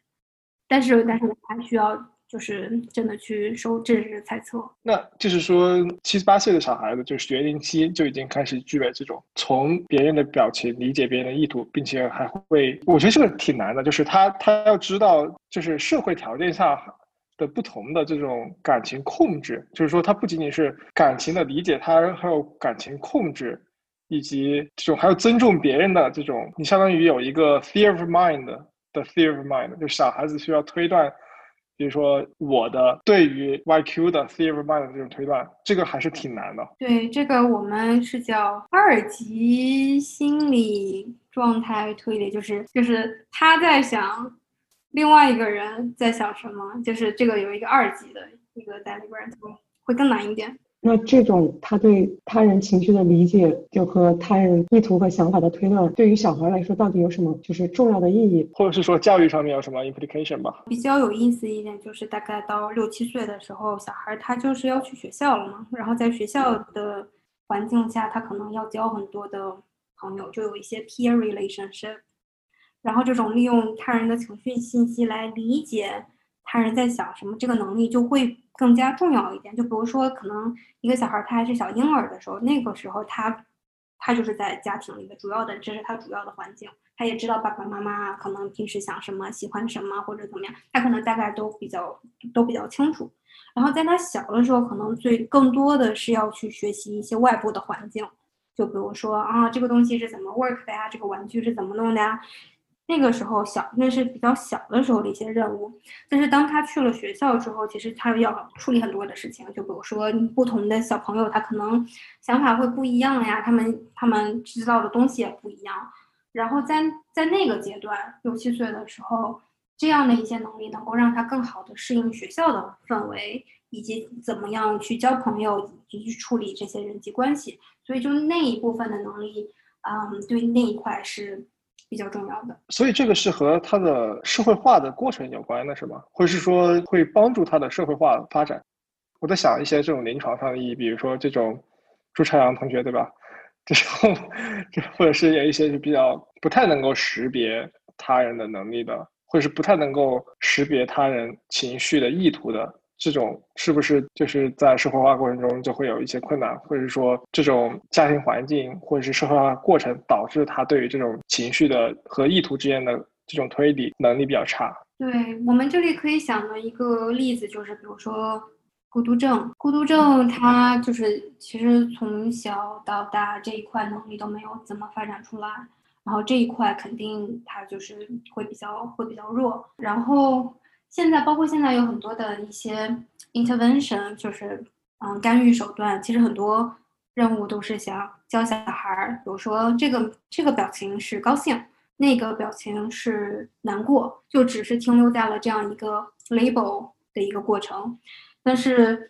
但是，但是我还需要就是真的去收，这是猜测。那就是说，七十八岁的小孩子，就是学龄期就已经开始具备这种从别人的表情理解别人的意图，并且还会，我觉得这个挺难的，就是他他要知道，就是社会条件下的不同的这种感情控制，就是说，他不仅仅是感情的理解，他还有感情控制。以及这种还有尊重别人的这种，你相当于有一个 theory of mind 的 theory of mind，就小孩子需要推断，比如说我的对于 YQ 的 theory of mind 的这种推断，这个还是挺难的。对，这个我们是叫二级心理状态推理，就是就是他在想另外一个人在想什么，就是这个有一个二级的一个在里边，会更难一点。那这种他对他人情绪的理解，就和他人意图和想法的推断，对于小孩来说到底有什么就是重要的意义，或者是说教育上面有什么 implication 吧？比较有意思一点就是，大概到六七岁的时候，小孩他就是要去学校了嘛，然后在学校的环境下，他可能要交很多的朋友，就有一些 peer relationship，然后这种利用他人的情绪信息来理解他人在想什么，这个能力就会。更加重要一点，就比如说，可能一个小孩他还是小婴儿的时候，那个时候他他就是在家庭里的主要的，这是他主要的环境，他也知道爸爸妈妈可能平时想什么、喜欢什么或者怎么样，他可能大概都比较都比较清楚。然后在他小的时候，可能最更多的是要去学习一些外部的环境，就比如说啊，这个东西是怎么 work 的呀？这个玩具是怎么弄的呀？那个时候小，那是比较小的时候的一些任务。但是当他去了学校之后，其实他要处理很多的事情。就比如说，不同的小朋友他可能想法会不一样呀，他们他们知道的东西也不一样。然后在在那个阶段，六七岁的时候，这样的一些能力能够让他更好的适应学校的氛围，以及怎么样去交朋友以及去处理这些人际关系。所以就那一部分的能力，嗯，对那一块是。比较重要的，所以这个是和他的社会化的过程有关的，是吗？或者是说会帮助他的社会化发展？我在想一些这种临床上的意义，比如说这种朱朝阳同学，对吧？这种，或者是有一些是比较不太能够识别他人的能力的，或者是不太能够识别他人情绪的意图的这种是不是就是在社会化过程中就会有一些困难，或者说这种家庭环境或者是社会化过程导致他对于这种情绪的和意图之间的这种推理能力比较差？对我们这里可以想的一个例子就是，比如说孤独症，孤独症他就是其实从小到大这一块能力都没有怎么发展出来，然后这一块肯定他就是会比较会比较弱，然后。现在包括现在有很多的一些 intervention，就是嗯干预手段，其实很多任务都是想教小孩儿，比如说这个这个表情是高兴，那个表情是难过，就只是停留在了这样一个 label 的一个过程。但是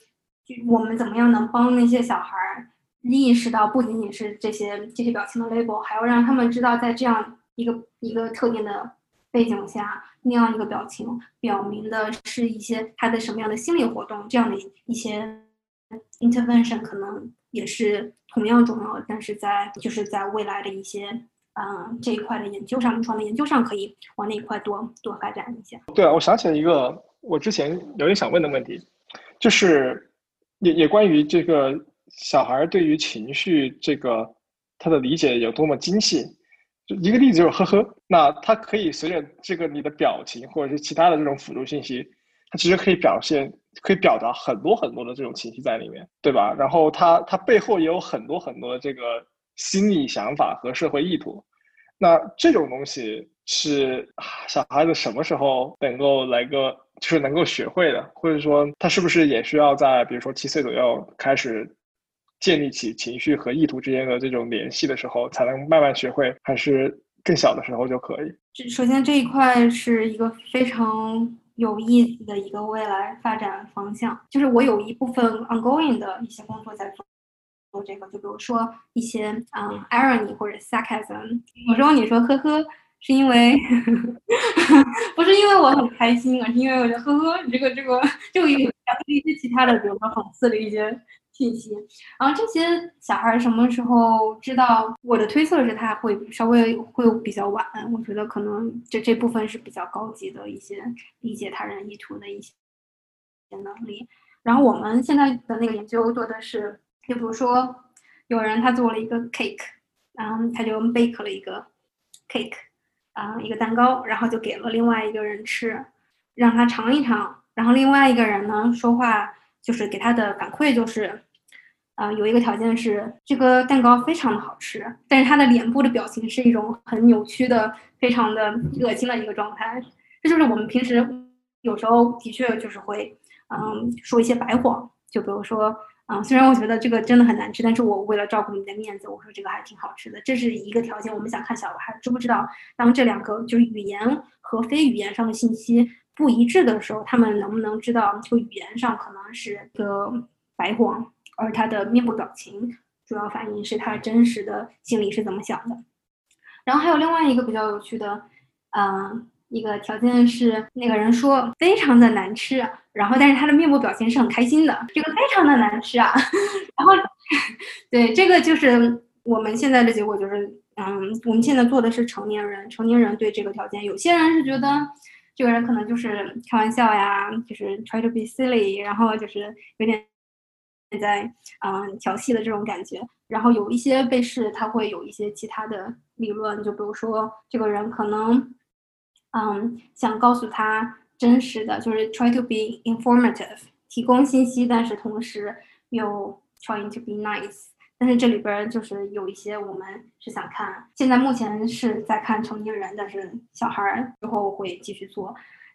我们怎么样能帮那些小孩儿意识到，不仅仅是这些这些表情的 label，还要让他们知道，在这样一个一个特定的背景下。那样一个表情，表明的是一些他的什么样的心理活动，这样的一些 intervention 可能也是同样重要，但是在就是在未来的一些嗯这一块的研究上，临床的研究上，可以往那一块多多发展一下。对啊，我想起了一个我之前有点想问的问题，就是也也关于这个小孩对于情绪这个他的理解有多么精细。一个例子就是呵呵，那它可以随着这个你的表情或者是其他的这种辅助信息，它其实可以表现，可以表达很多很多的这种情绪在里面，对吧？然后它它背后也有很多很多的这个心理想法和社会意图。那这种东西是小孩子什么时候能够来个就是能够学会的，或者说他是不是也需要在比如说七岁左右开始？建立起情绪和意图之间的这种联系的时候，才能慢慢学会，还是更小的时候就可以？首先这一块是一个非常有意思的一个未来发展方向。就是我有一部分 ongoing 的一些工作在做做这个，就比如说一些嗯 irony 或者 sarcasm。有时候你说呵呵，是因为 [laughs] 不是因为我很开心，而是因为我觉得呵呵，你这个这个就有一些其他的，比如说讽刺的一些。信息，然后这些小孩什么时候知道？我的推测是他会稍微会比较晚。我觉得可能这这部分是比较高级的一些理解他人意图的一些能力。然后我们现在的那个研究做的是，就比如说有人他做了一个 cake，然后他就 bake 了一个 cake，啊，一个蛋糕，然后就给了另外一个人吃，让他尝一尝。然后另外一个人呢说话。就是给他的反馈就是，啊，有一个条件是这个蛋糕非常的好吃，但是他的脸部的表情是一种很扭曲的、非常的恶心的一个状态。这就是我们平时有时候的确就是会，嗯，说一些白谎，就比如说，嗯，虽然我觉得这个真的很难吃，但是我为了照顾你的面子，我说这个还挺好吃的。这是一个条件，我们想看小孩知不知道，当这两个就是语言和非语言上的信息。不一致的时候，他们能不能知道，就语言上可能是个白谎，而他的面部表情主要反映是他真实的心里是怎么想的。然后还有另外一个比较有趣的，嗯，一个条件是那个人说非常的难吃，然后但是他的面部表情是很开心的，这个非常的难吃啊。[laughs] 然后，对，这个就是我们现在的结果就是，嗯，我们现在做的是成年人，成年人对这个条件，有些人是觉得。这个人可能就是开玩笑呀，就是 try to be silly，然后就是有点在嗯调戏的这种感觉。然后有一些被试，他会有一些其他的理论，就比如说这个人可能嗯想告诉他真实的，就是 try to be informative，提供信息，但是同时又 trying to be nice。但是这里边就是有一些我们是想看，现在目前是在看成年人，但是小孩之后会继续做。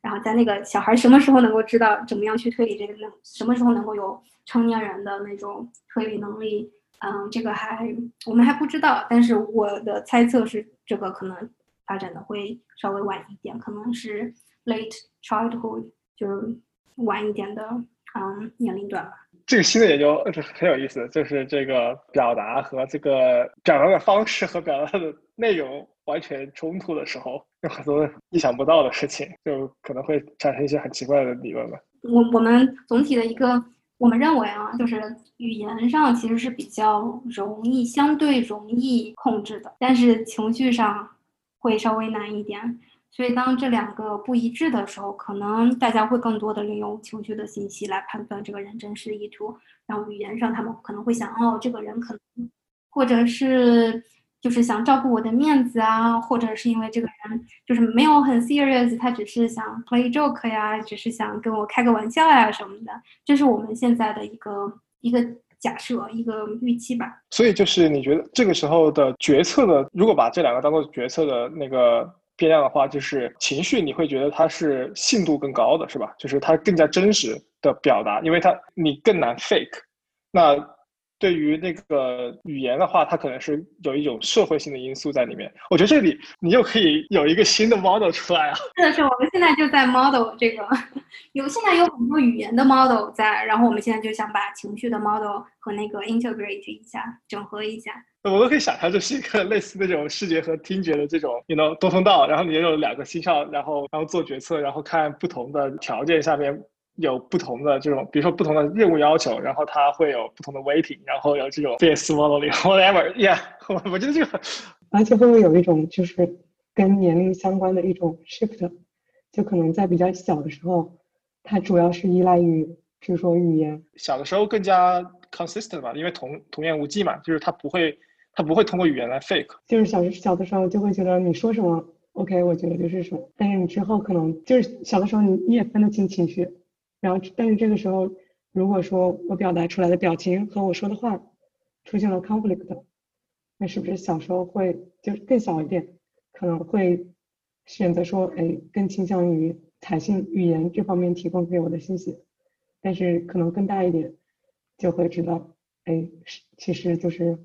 然后在那个小孩什么时候能够知道怎么样去推理这个，能什么时候能够有成年人的那种推理能力？嗯，这个还我们还不知道。但是我的猜测是，这个可能发展的会稍微晚一点，可能是 late childhood，就是晚一点的嗯年龄段吧。这个新的研究是很有意思，就是这个表达和这个表达的方式和表达的内容完全冲突的时候，有很多意想不到的事情，就可能会产生一些很奇怪的理论吧。我我们总体的一个，我们认为啊，就是语言上其实是比较容易，相对容易控制的，但是情绪上会稍微难一点。所以当这两个不一致的时候，可能大家会更多的利用情绪的信息来判断这个人真实意图，然后语言上他们可能会想，哦，这个人可能，或者是。就是想照顾我的面子啊，或者是因为这个人就是没有很 serious，他只是想 play joke 呀，只是想跟我开个玩笑呀什么的，这是我们现在的一个一个假设，一个预期吧。所以就是你觉得这个时候的决策的，如果把这两个当做决策的那个变量的话，就是情绪，你会觉得它是信度更高的，是吧？就是它更加真实的表达，因为它你更难 fake。那对于那个语言的话，它可能是有一种社会性的因素在里面。我觉得这里你又可以有一个新的 model 出来啊！[laughs] 是的是，我们现在就在 model 这个，有现在有很多语言的 model 在，然后我们现在就想把情绪的 model 和那个 integrate 一下，整合一下。我都可以想象，这是一个类似那种视觉和听觉的这种，you know 多通道，然后你有两个心跳，然后然后做决策，然后看不同的条件下面。有不同的这种，比如说不同的任务要求，然后它会有不同的 waiting，然后有这种 face modeling，whatever，yeah，[laughs] [laughs] 我我觉得这个，而且会不会有一种就是跟年龄相关的一种 shift，就可能在比较小的时候，它主要是依赖于，比如说语言，小的时候更加 consistent 吧，因为童童言无忌嘛，就是他不会他不会通过语言来 fake，就是小小的时候就会觉得你说什么 OK，我觉得就是什么，但是你之后可能就是小的时候你你也分得清情绪。然后，但是这个时候，如果说我表达出来的表情和我说的话出现了 conflict，那是不是小时候会就是更小一点，可能会选择说，哎，更倾向于采信语言这方面提供给我的信息，但是可能更大一点，就会知道，哎，是其实就是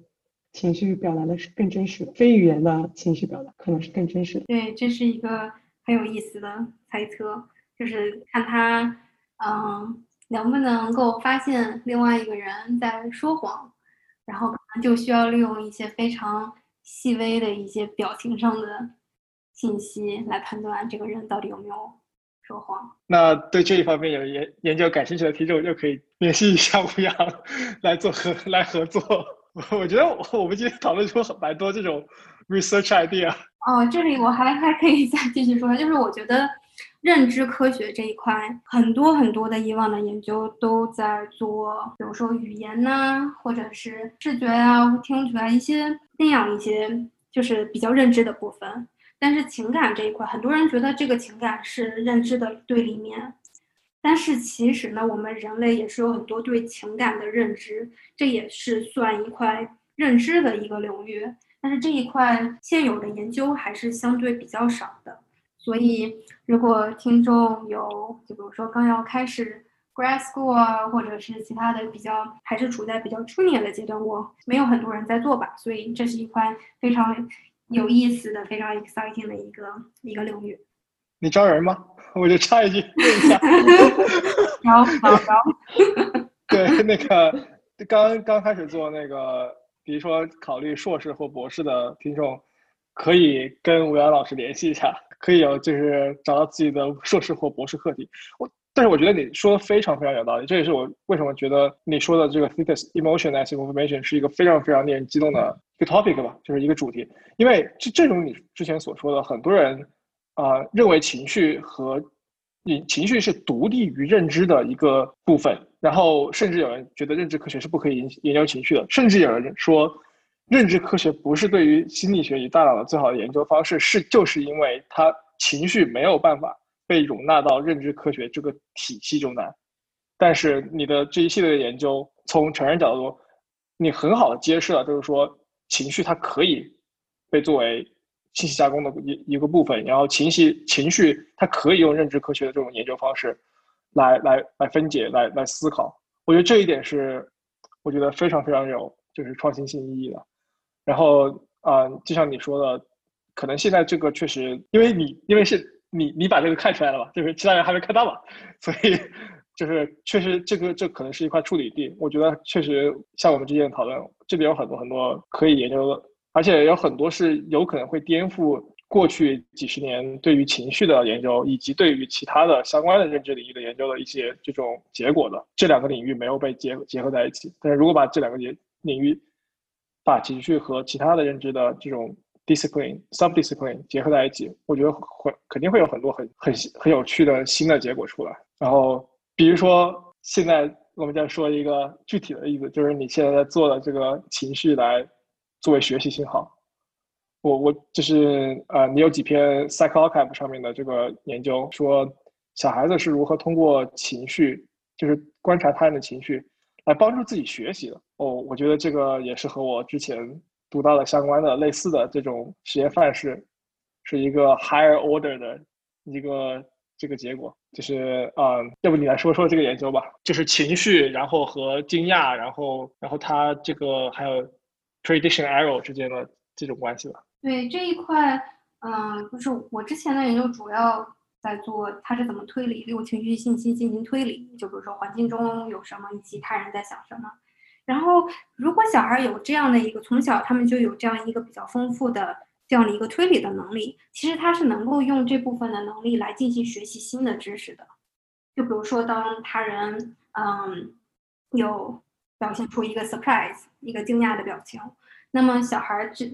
情绪表达的是更真实的，非语言的情绪表达可能是更真实的。对，这是一个很有意思的猜测，就是看他。嗯，能不能够发现另外一个人在说谎，然后可能就需要利用一些非常细微的一些表情上的信息来判断这个人到底有没有说谎。那对这一方面有研研究感兴趣的听众就可以联系一下吴阳 [laughs] 来做合来合作。[laughs] 我觉得 [laughs] 我们今天讨论出蛮多这种 research idea。哦，这里我还 [laughs] 还可以再继续说，就是我觉得。认知科学这一块，很多很多的以往的研究都在做，比如说语言呐，或者是视觉啊、听觉啊一些那样一些，就是比较认知的部分。但是情感这一块，很多人觉得这个情感是认知的对立面，但是其实呢，我们人类也是有很多对情感的认知，这也是算一块认知的一个领域。但是这一块现有的研究还是相对比较少的。所以，如果听众有，就比如说刚要开始 grad school 啊，或者是其他的比较，还是处在比较初年的阶段，我没有很多人在做吧，所以这是一块非常有意思的、非常 exciting 的一个一个领域。你招人吗？[laughs] 我就插一句问一下。[laughs] 招招招。[laughs] 对，那个刚刚开始做那个，比如说考虑硕士或博士的听众，可以跟吴阳老师联系一下。可以有，就是找到自己的硕士或博士课题。我，但是我觉得你说的非常非常有道理。这也是我为什么觉得你说的这个 thesis emotion as information 是一个非常非常令人激动的一个 topic 吧，就是一个主题。因为这正如你之前所说的，很多人啊认为情绪和你情绪是独立于认知的一个部分，然后甚至有人觉得认知科学是不可以研研究情绪的，甚至有人说。认知科学不是对于心理学与大脑的最好的研究方式，是就是因为它情绪没有办法被容纳到认知科学这个体系中来。但是你的这一系列的研究，从成人角度，你很好的揭示了，就是说情绪它可以被作为信息加工的一一个部分，然后情绪情绪它可以用认知科学的这种研究方式来来来分解、来来思考。我觉得这一点是我觉得非常非常有就是创新性意义的。然后啊，就像你说的，可能现在这个确实，因为你因为是你你把这个看出来了嘛，就是其他人还没看到嘛，所以就是确实这个这可能是一块处理地。我觉得确实像我们之前讨论，这边有很多很多可以研究的，而且有很多是有可能会颠覆过去几十年对于情绪的研究，以及对于其他的相关的认知领域的研究的一些这种结果的。这两个领域没有被结结合在一起，但是如果把这两个领领域把情绪和其他的认知的这种 discipline、subdiscipline 结合在一起，我觉得会肯定会有很多很很很有趣的新的结果出来。然后，比如说现在我们再说一个具体的例子，就是你现在在做的这个情绪来作为学习信号。我我就是呃，你有几篇 Psychology 上面的这个研究说，小孩子是如何通过情绪，就是观察他人的情绪，来帮助自己学习的。哦，我觉得这个也是和我之前读到的相关的类似的这种实验范式，是一个 higher order 的一个这个结果。就是啊，要不你来说说这个研究吧？就是情绪，然后和惊讶，然后然后它这个还有 prediction error 之间的这种关系吧。对这一块，嗯，就是我之前的研究主要在做他是怎么推理，利用情绪信息进行推理，就比如说环境中有什么，以及他人在想什么。然后，如果小孩有这样的一个从小他们就有这样一个比较丰富的这样的一个推理的能力，其实他是能够用这部分的能力来进行学习新的知识的。就比如说，当他人嗯有表现出一个 surprise 一个惊讶的表情，那么小孩就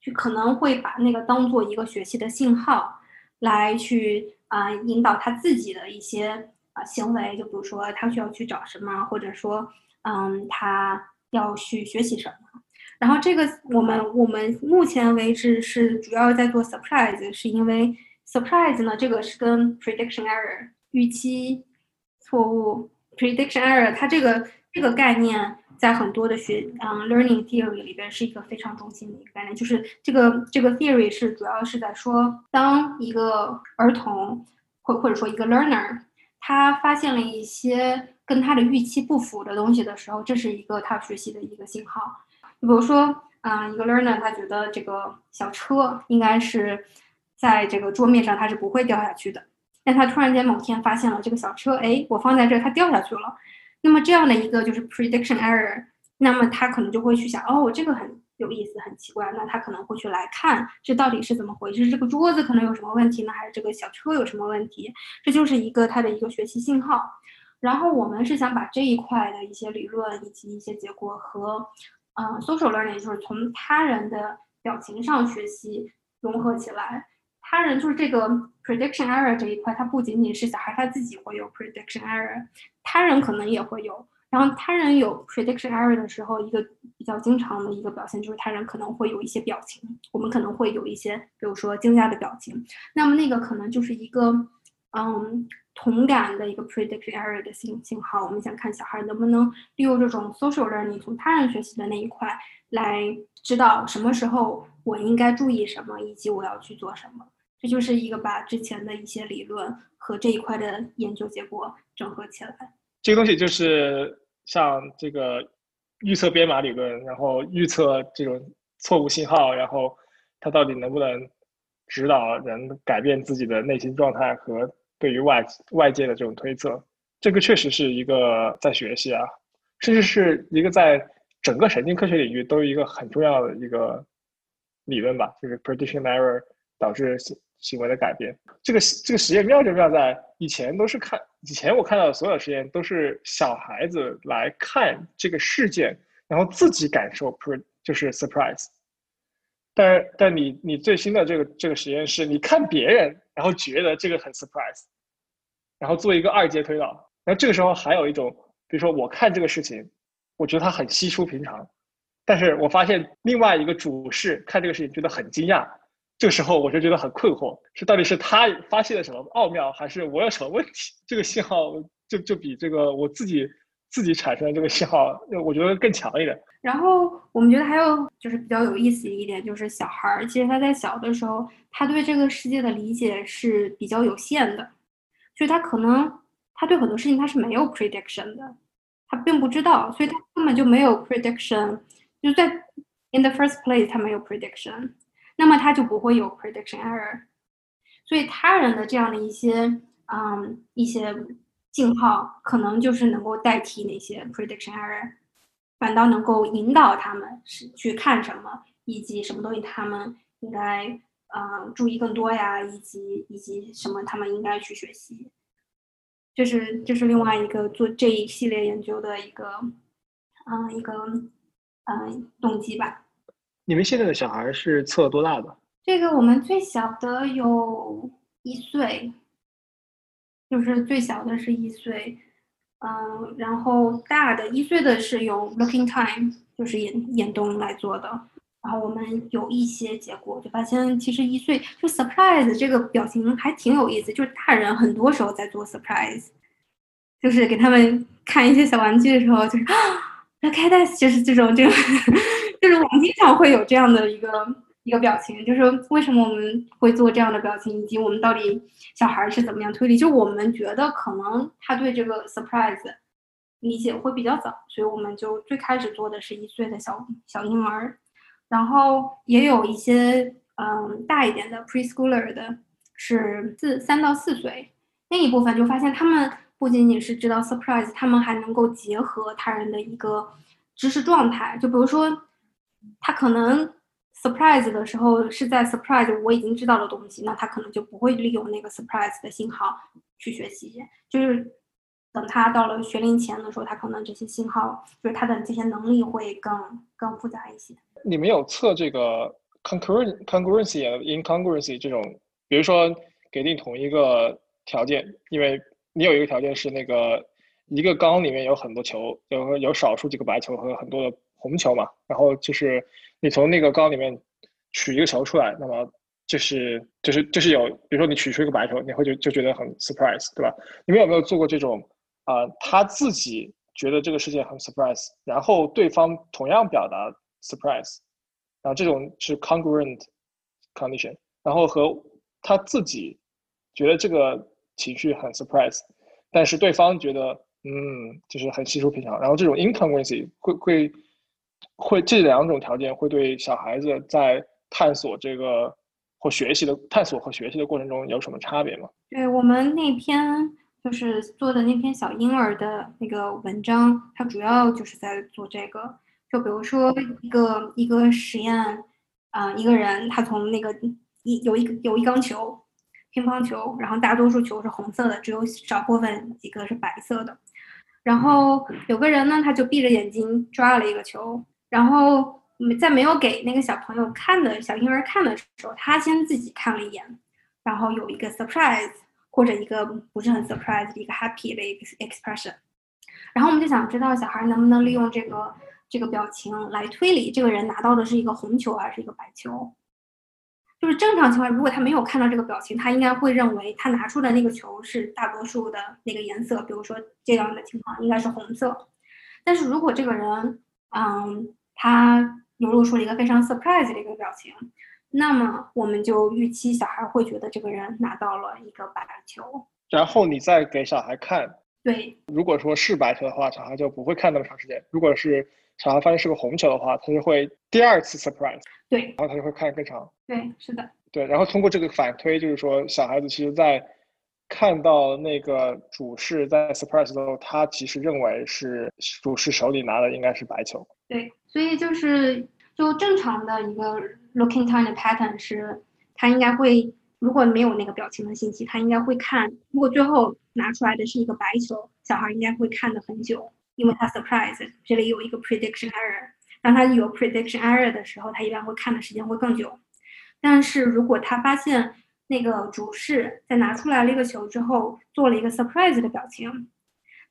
就可能会把那个当做一个学习的信号，来去啊引导他自己的一些啊行为，就比如说他需要去找什么，或者说嗯他要去学习什么。然后这个我们我们目前为止是主要在做 surprise，是因为 surprise 呢这个是跟 prediction error 预期错误。prediction error 它这个这个概念。在很多的学嗯 learning theory 里边是一个非常中心的一个概念，就是这个这个 theory 是主要是在说，当一个儿童或或者说一个 learner，他发现了一些跟他的预期不符的东西的时候，这是一个他学习的一个信号。比如说，嗯，一个 learner 他觉得这个小车应该是在这个桌面上，它是不会掉下去的，但他突然间某天发现了这个小车，哎，我放在这儿，它掉下去了。那么这样的一个就是 prediction error，那么他可能就会去想，哦，这个很有意思，很奇怪，那他可能会去来看这到底是怎么回事，这个桌子可能有什么问题呢，还是这个小车有什么问题？这就是一个他的一个学习信号。然后我们是想把这一块的一些理论以及一些结果和，嗯，social learning，就是从他人的表情上学习融合起来。他人就是这个 prediction error 这一块，它不仅仅是小孩他自己会有 prediction error，他人可能也会有。然后他人有 prediction error 的时候，一个比较经常的一个表现就是他人可能会有一些表情，我们可能会有一些，比如说惊讶的表情。那么那个可能就是一个，嗯，同感的一个 prediction error 的信信号。我们想看小孩能不能利用这种 social learning 从他人学习的那一块来知道什么时候我应该注意什么，以及我要去做什么。这就是一个把之前的一些理论和这一块的研究结果整合起来。这个东西就是像这个预测编码理论，然后预测这种错误信号，然后它到底能不能指导人改变自己的内心状态和对于外外界的这种推测。这个确实是一个在学习啊，甚至是一个在整个神经科学领域都有一个很重要的一个理论吧，就是 prediction error 导致。行为的改变，这个这个实验妙就妙在以前都是看以前我看到的所有实验都是小孩子来看这个事件，然后自己感受就是 surprise，但但你你最新的这个这个实验是你看别人，然后觉得这个很 surprise，然后做一个二阶推导，然后这个时候还有一种，比如说我看这个事情，我觉得它很稀疏平常，但是我发现另外一个主事看这个事情觉得很惊讶。这个时候我就觉得很困惑，是到底是他发现了什么奥妙，还是我有什么问题？这个信号就就比这个我自己自己产生的这个信号，我觉得更强一点。然后我们觉得还有就是比较有意思一点，就是小孩儿其实他在小的时候，他对这个世界的理解是比较有限的，所以他可能他对很多事情他是没有 prediction 的，他并不知道，所以他根本就没有 prediction，就在 in the first place 他没有 prediction。那么他就不会有 prediction error，所以他人的这样的一些嗯一些信号，可能就是能够代替那些 prediction error，反倒能够引导他们是去看什么，以及什么东西他们应该嗯注意更多呀，以及以及什么他们应该去学习，这是这是另外一个做这一系列研究的一个嗯一个嗯动机吧。你们现在的小孩是测多大的？这个我们最小的有一岁，就是最小的是一岁，嗯，然后大的一岁的是用 Looking Time，就是眼眼动来做的。然后我们有一些结果，就发现其实一岁就 surprise 这个表情还挺有意思，就是大人很多时候在做 surprise，就是给他们看一些小玩具的时候，就是啊，那开袋就是这种这种，我们经常会有这样的一个一个表情，就是为什么我们会做这样的表情，以及我们到底小孩是怎么样推理，就我们觉得可能他对这个 surprise 理解会比较早，所以我们就最开始做的是一岁的小小婴儿。然后也有一些嗯大一点的 preschooler 的，是四三到四岁那一部分，就发现他们不仅仅是知道 surprise，他们还能够结合他人的一个知识状态。就比如说，他可能 surprise 的时候是在 surprise 我已经知道的东西，那他可能就不会利用那个 surprise 的信号去学习。就是等他到了学龄前的时候，他可能这些信号，就是他的这些能力会更更复杂一些。你们有测这个 concurrent congruency incongruency 这种，比如说给定同一个条件，因为你有一个条件是那个一个缸里面有很多球，有有少数几个白球和很多的红球嘛，然后就是你从那个缸里面取一个球出来，那么就是就是就是有，比如说你取出一个白球，你会就就觉得很 surprise，对吧？你们有没有做过这种啊？他自己觉得这个世界很 surprise，然后对方同样表达。surprise，然后这种是 congruent condition，然后和他自己觉得这个情绪很 surprise，但是对方觉得嗯就是很稀疏平常，然后这种 incongruency 会会会这两种条件会对小孩子在探索这个或学习的探索和学习的过程中有什么差别吗？对我们那篇就是做的那篇小婴儿的那个文章，它主要就是在做这个。就比如说一个一个实验，啊，一个人他从那个一有一个有一缸球，乒乓球，然后大多数球是红色的，只有少部分几个是白色的。然后有个人呢，他就闭着眼睛抓了一个球，然后在没有给那个小朋友看的小婴儿看的时候，他先自己看了一眼，然后有一个 surprise 或者一个不是很 surprise 的一个 happy 的一个 expression。然后我们就想知道小孩能不能利用这个。这个表情来推理，这个人拿到的是一个红球还是一个白球？就是正常情况，如果他没有看到这个表情，他应该会认为他拿出的那个球是大多数的那个颜色，比如说这样的情况应该是红色。但是如果这个人，嗯，他流露出了一个非常 surprise 的一个表情，那么我们就预期小孩会觉得这个人拿到了一个白球。然后你再给小孩看，对，如果说是白球的话，小孩就不会看那么长时间。如果是小孩发现是个红球的话，他就会第二次 surprise，对，然后他就会看更长，对，是的，对，然后通过这个反推，就是说小孩子其实在看到那个主事在 surprise 的时候，他其实认为是主事手里拿的应该是白球，对，所以就是就正常的一个 looking time 的 pattern 是，他应该会如果没有那个表情的信息，他应该会看，如果最后拿出来的是一个白球，小孩应该会看的很久。因为他 surprise，这里有一个 prediction error，当他有 prediction error 的时候，他一般会看的时间会更久。但是如果他发现那个主事在拿出来了一个球之后，做了一个 surprise 的表情，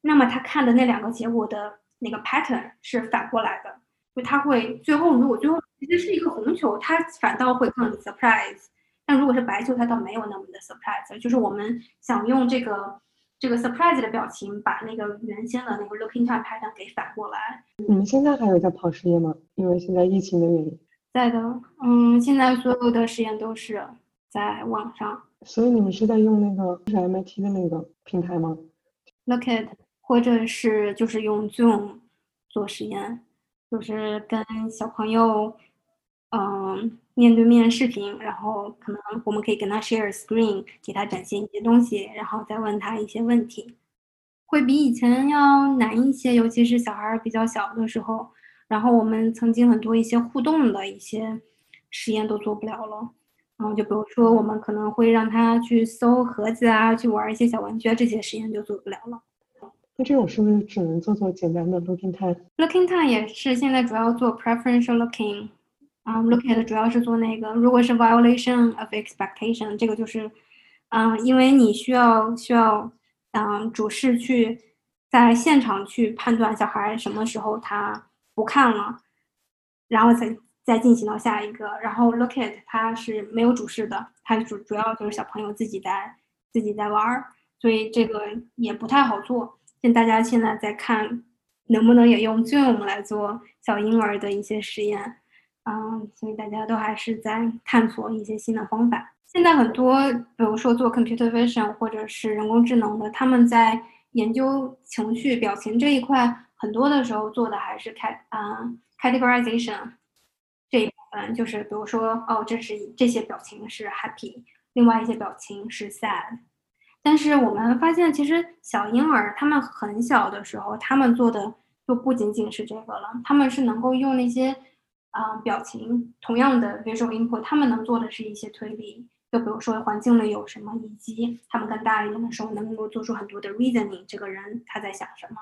那么他看的那两个结果的那个 pattern 是反过来的，就他会最后如果最后其实是一个红球，他反倒会更 surprise，但如果是白球，他倒没有那么的 surprise，就是我们想用这个。这个 surprise 的表情把那个原先的那个 looking time pattern 给反过来。你们现在还有在跑实验吗？因为现在疫情的原因。在的，嗯，现在所有的实验都是在网上。所以你们是在用那个是 MIT 的那个平台吗？Lookit，或者是就是用 Zoom 做实验，就是跟小朋友。嗯，面对面视频，然后可能我们可以跟他 share screen，给他展现一些东西，然后再问他一些问题，会比以前要难一些，尤其是小孩比较小的时候。然后我们曾经很多一些互动的一些实验都做不了了。然后就比如说，我们可能会让他去搜盒子啊，去玩一些小玩具啊，这些实验就做不了了。那这种是不是只能做做简单的 looking time？looking time 也是现在主要做 preferential looking。啊，Lookat 主要是做那个，如果是 violation of expectation，这个就是，嗯，因为你需要需要，嗯，主事去在现场去判断小孩什么时候他不看了，然后再再进行到下一个。然后 Lookat 它是没有主视的，它主主要就是小朋友自己在自己在玩儿，所以这个也不太好做。现大家现在在看，能不能也用 Zoom 来做小婴儿的一些实验。嗯，所以大家都还是在探索一些新的方法。现在很多，比如说做 computer vision 或者是人工智能的，他们在研究情绪、表情这一块，很多的时候做的还是 cat 啊 categorization 嗯，就是比如说，哦，这是这些表情是 happy，另外一些表情是 sad。但是我们发现，其实小婴儿他们很小的时候，他们做的就不仅仅是这个了，他们是能够用那些。啊，表情同样的 visual input，他们能做的是一些推理，就比如说环境里有什么，以及他们更大一点的时候能够做出很多的 reasoning，这个人他在想什么。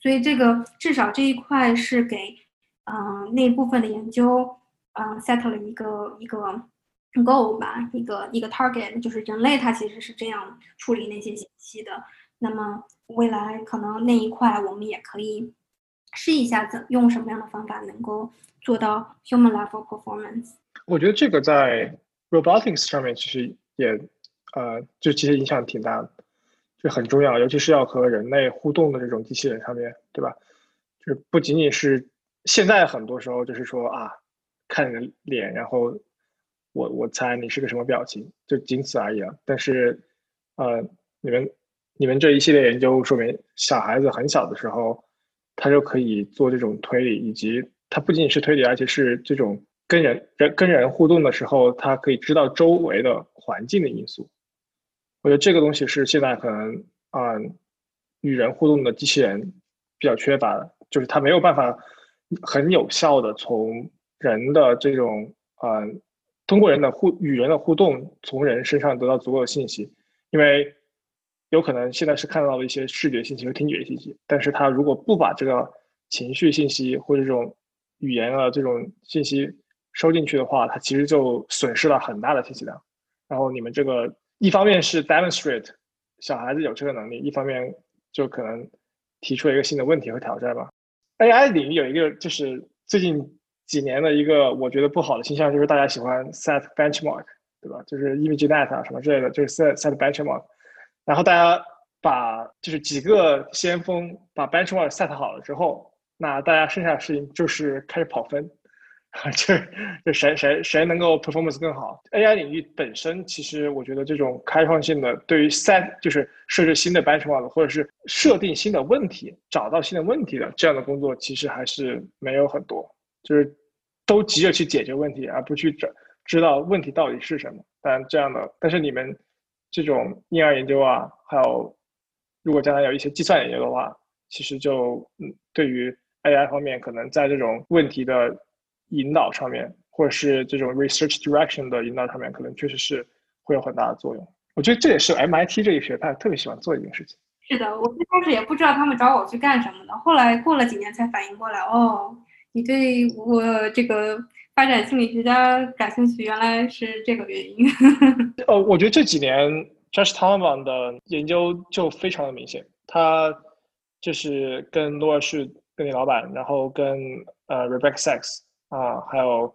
所以这个至少这一块是给嗯那部分的研究嗯 set 了一个一个 goal 吧，一个一个 target，就是人类他其实是这样处理那些信息的。那么未来可能那一块我们也可以试一下，怎用什么样的方法能够。做到 human level performance，我觉得这个在 robotics 上面其实也，呃，就其实影响挺大的，就很重要，尤其是要和人类互动的这种机器人上面对吧？就是不仅仅是现在很多时候就是说啊，看你的脸，然后我我猜你是个什么表情，就仅此而已了。但是，呃，你们你们这一系列研究说明，小孩子很小的时候，他就可以做这种推理以及。它不仅仅是推理，而且是这种跟人人跟人互动的时候，他可以知道周围的环境的因素。我觉得这个东西是现在可能啊，与人互动的机器人比较缺乏的，就是它没有办法很有效的从人的这种呃，通过人的互与人的互动，从人身上得到足够的信息。因为有可能现在是看到了一些视觉信息和听觉信息，但是他如果不把这个情绪信息或者这种语言的这种信息收进去的话，它其实就损失了很大的信息量。然后你们这个一方面是 demonstrate 小孩子有这个能力，一方面就可能提出了一个新的问题和挑战吧。AI 领域有一个就是最近几年的一个我觉得不好的倾向，就是大家喜欢 set benchmark，对吧？就是 ImageNet 啊什么之类的，就是 set set benchmark。然后大家把就是几个先锋把 benchmark set 好了之后。那大家剩下的事情就是开始跑分，[laughs] 就就谁谁谁能够 performance 更好。AI 领域本身其实我觉得这种开创性的，对于 set 就是设置新的 benchmark 或者是设定新的问题、找到新的问题的这样的工作，其实还是没有很多，就是都急着去解决问题，而不去知知道问题到底是什么。但这样的，但是你们这种婴儿研究啊，还有如果将来有一些计算研究的话，其实就嗯对于 AI 方面可能在这种问题的引导上面，或者是这种 research direction 的引导上面，可能确实是会有很大的作用。我觉得这也是 MIT 这一学派特别喜欢做一件事情。是的，我最开始也不知道他们找我去干什么的，后来过了几年才反应过来，哦，你对我这个发展心理学家感兴趣，原来是这个原因。呃，我觉得这几年 Josh t a l b a n 的研究就非常的明显，他就是跟罗尔士。跟你老板，然后跟呃 Rebecca Sachs 啊，还有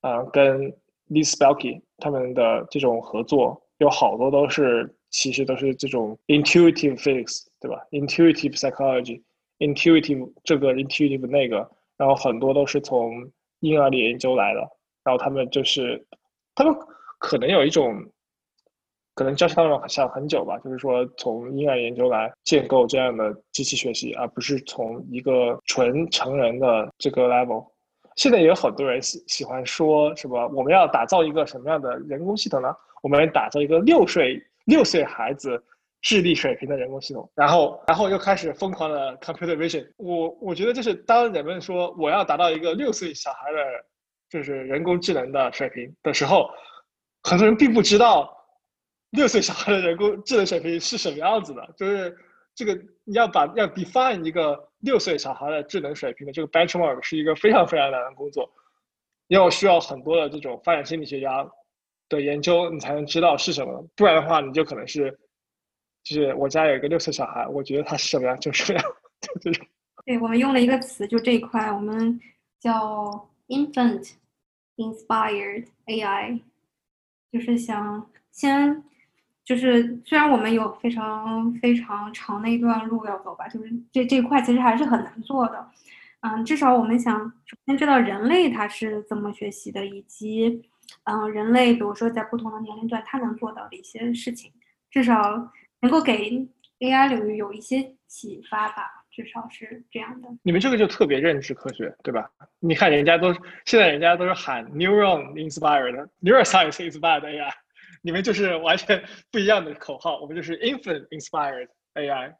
呃跟 Liz Spelke 他们的这种合作，有好多都是其实都是这种 intuitive physics，对吧？intuitive psychology，intuitive 这个 intuitive 那个，然后很多都是从婴儿的研究来的，然后他们就是他们可能有一种。可能教学当中想很久吧，就是说从婴儿研究来建构这样的机器学习，而不是从一个纯成人的这个 level。现在也有很多人喜喜欢说什么我们要打造一个什么样的人工系统呢？我们打造一个六岁六岁孩子智力水平的人工系统，然后然后又开始疯狂的 computer vision。我我觉得就是当人们说我要达到一个六岁小孩的，就是人工智能的水平的时候，很多人并不知道。六岁小孩的人工智能水平是什么样子的？就是这个你要把要 define 一个六岁小孩的智能水平的这个 benchmark 是一个非常非常难的工作。要需要很多的这种发展心理学家的研究，你才能知道是什么。不然的话，你就可能是，就是我家有一个六岁小孩，我觉得他是什么样就什么样，就这种。对我们用了一个词，就这一块，我们叫 infant inspired AI，就是想先，就是虽然我们有非常非常长的一段路要走吧，就是这这一块其实还是很难做的。嗯，至少我们想首先知道人类它是怎么学习的，以及嗯，人类比如说在不同的年龄段它能做到的一些事情，至少能够给 AI 领域有一些启发吧，至少是这样的。你们这个就特别认知科学，对吧？你看人家都现在人家都是喊 neuron inspired [laughs] neuroscience inspired AI，[laughs] 你们就是完全 [laughs] 不一样的口号，我们就是 infant inspired AI。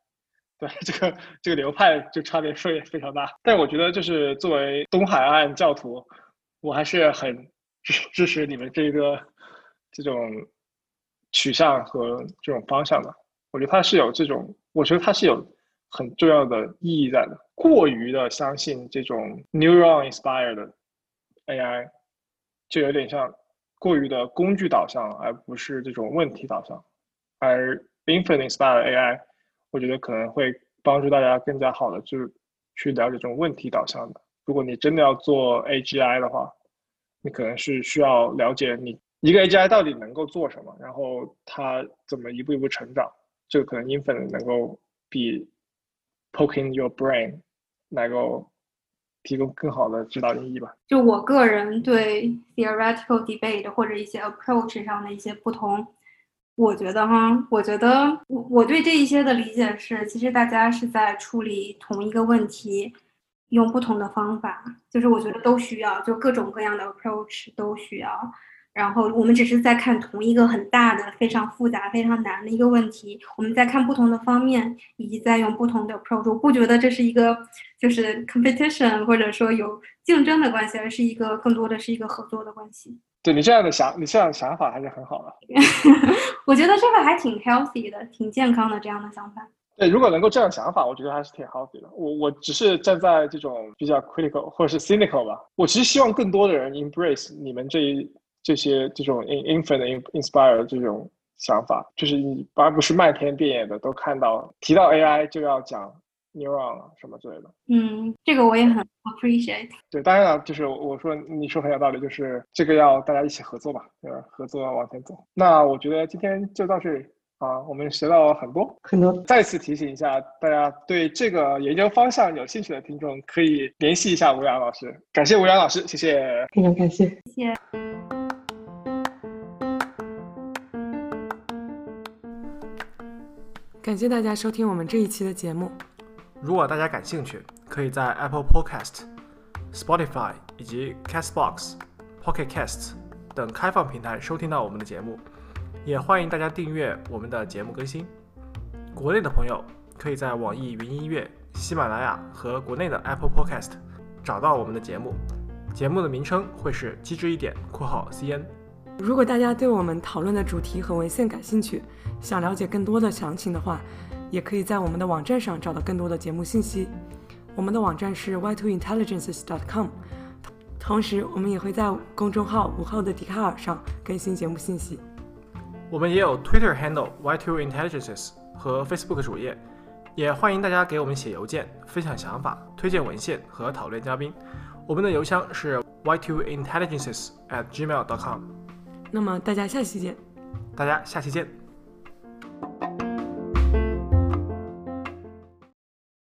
对这个这个流派就差别非非常大，但我觉得就是作为东海岸教徒，我还是很支支持你们这个这种取向和这种方向的。我觉得它是有这种，我觉得它是有很重要的意义在的。过于的相信这种 neuron inspired AI，就有点像过于的工具导向，而不是这种问题导向。而 infant inspired AI。我觉得可能会帮助大家更加好的就是去了解这种问题导向的。如果你真的要做 AGI 的话，你可能是需要了解你一个 AGI 到底能够做什么，然后它怎么一步一步成长。就可能 Infinite 能够比 Poking Your Brain 能够提供更好的指导意义吧。就我个人对 theoretical debate 或者一些 approach 上的一些不同。我觉得哈，我觉得我我对这一些的理解是，其实大家是在处理同一个问题，用不同的方法，就是我觉得都需要，就各种各样的 approach 都需要。然后我们只是在看同一个很大的、非常复杂、非常难的一个问题，我们在看不同的方面，以及在用不同的 approach。我不觉得这是一个就是 competition 或者说有竞争的关系，而是一个更多的是一个合作的关系。对你这样的想，你这样的想法还是很好的。[laughs] 我觉得这个还挺 healthy 的，挺健康的这样的想法。对，如果能够这样想法，我觉得还是挺 healthy 的。我我只是站在这种比较 critical 或者是 cynical 吧。我其实希望更多的人 embrace 你们这一这些这种 infinite inspire 这种想法，就是你而不是漫天遍野的都看到提到 AI 就要讲。neuron 什么之类的，嗯，这个我也很 appreciate。对，当然了，就是我说你说很有道理，就是这个要大家一起合作吧，对吧？合作往前走。那我觉得今天就到这里啊，我们学到了很多很多。再次提醒一下大家，对这个研究方向有兴趣的听众可以联系一下吴阳老师。感谢吴阳老师，谢谢，非常感谢，谢谢。感谢大家收听我们这一期的节目。如果大家感兴趣，可以在 Apple Podcast、Spotify 以及 Castbox、Pocket Casts 等开放平台收听到我们的节目。也欢迎大家订阅我们的节目更新。国内的朋友可以在网易云音乐、喜马拉雅和国内的 Apple Podcast 找到我们的节目。节目的名称会是机智一点（括号 CN）。如果大家对我们讨论的主题和文献感兴趣，想了解更多的详情的话，也可以在我们的网站上找到更多的节目信息。我们的网站是 y2intelligences.com，同时我们也会在公众号“午后的笛卡尔”上更新节目信息。我们也有 Twitter handle y2intelligences 和 Facebook 主页，也欢迎大家给我们写邮件，分享想法、推荐文献和讨论嘉宾。我们的邮箱是 y2intelligences@gmail.com。那么大家下期见。大家下期见。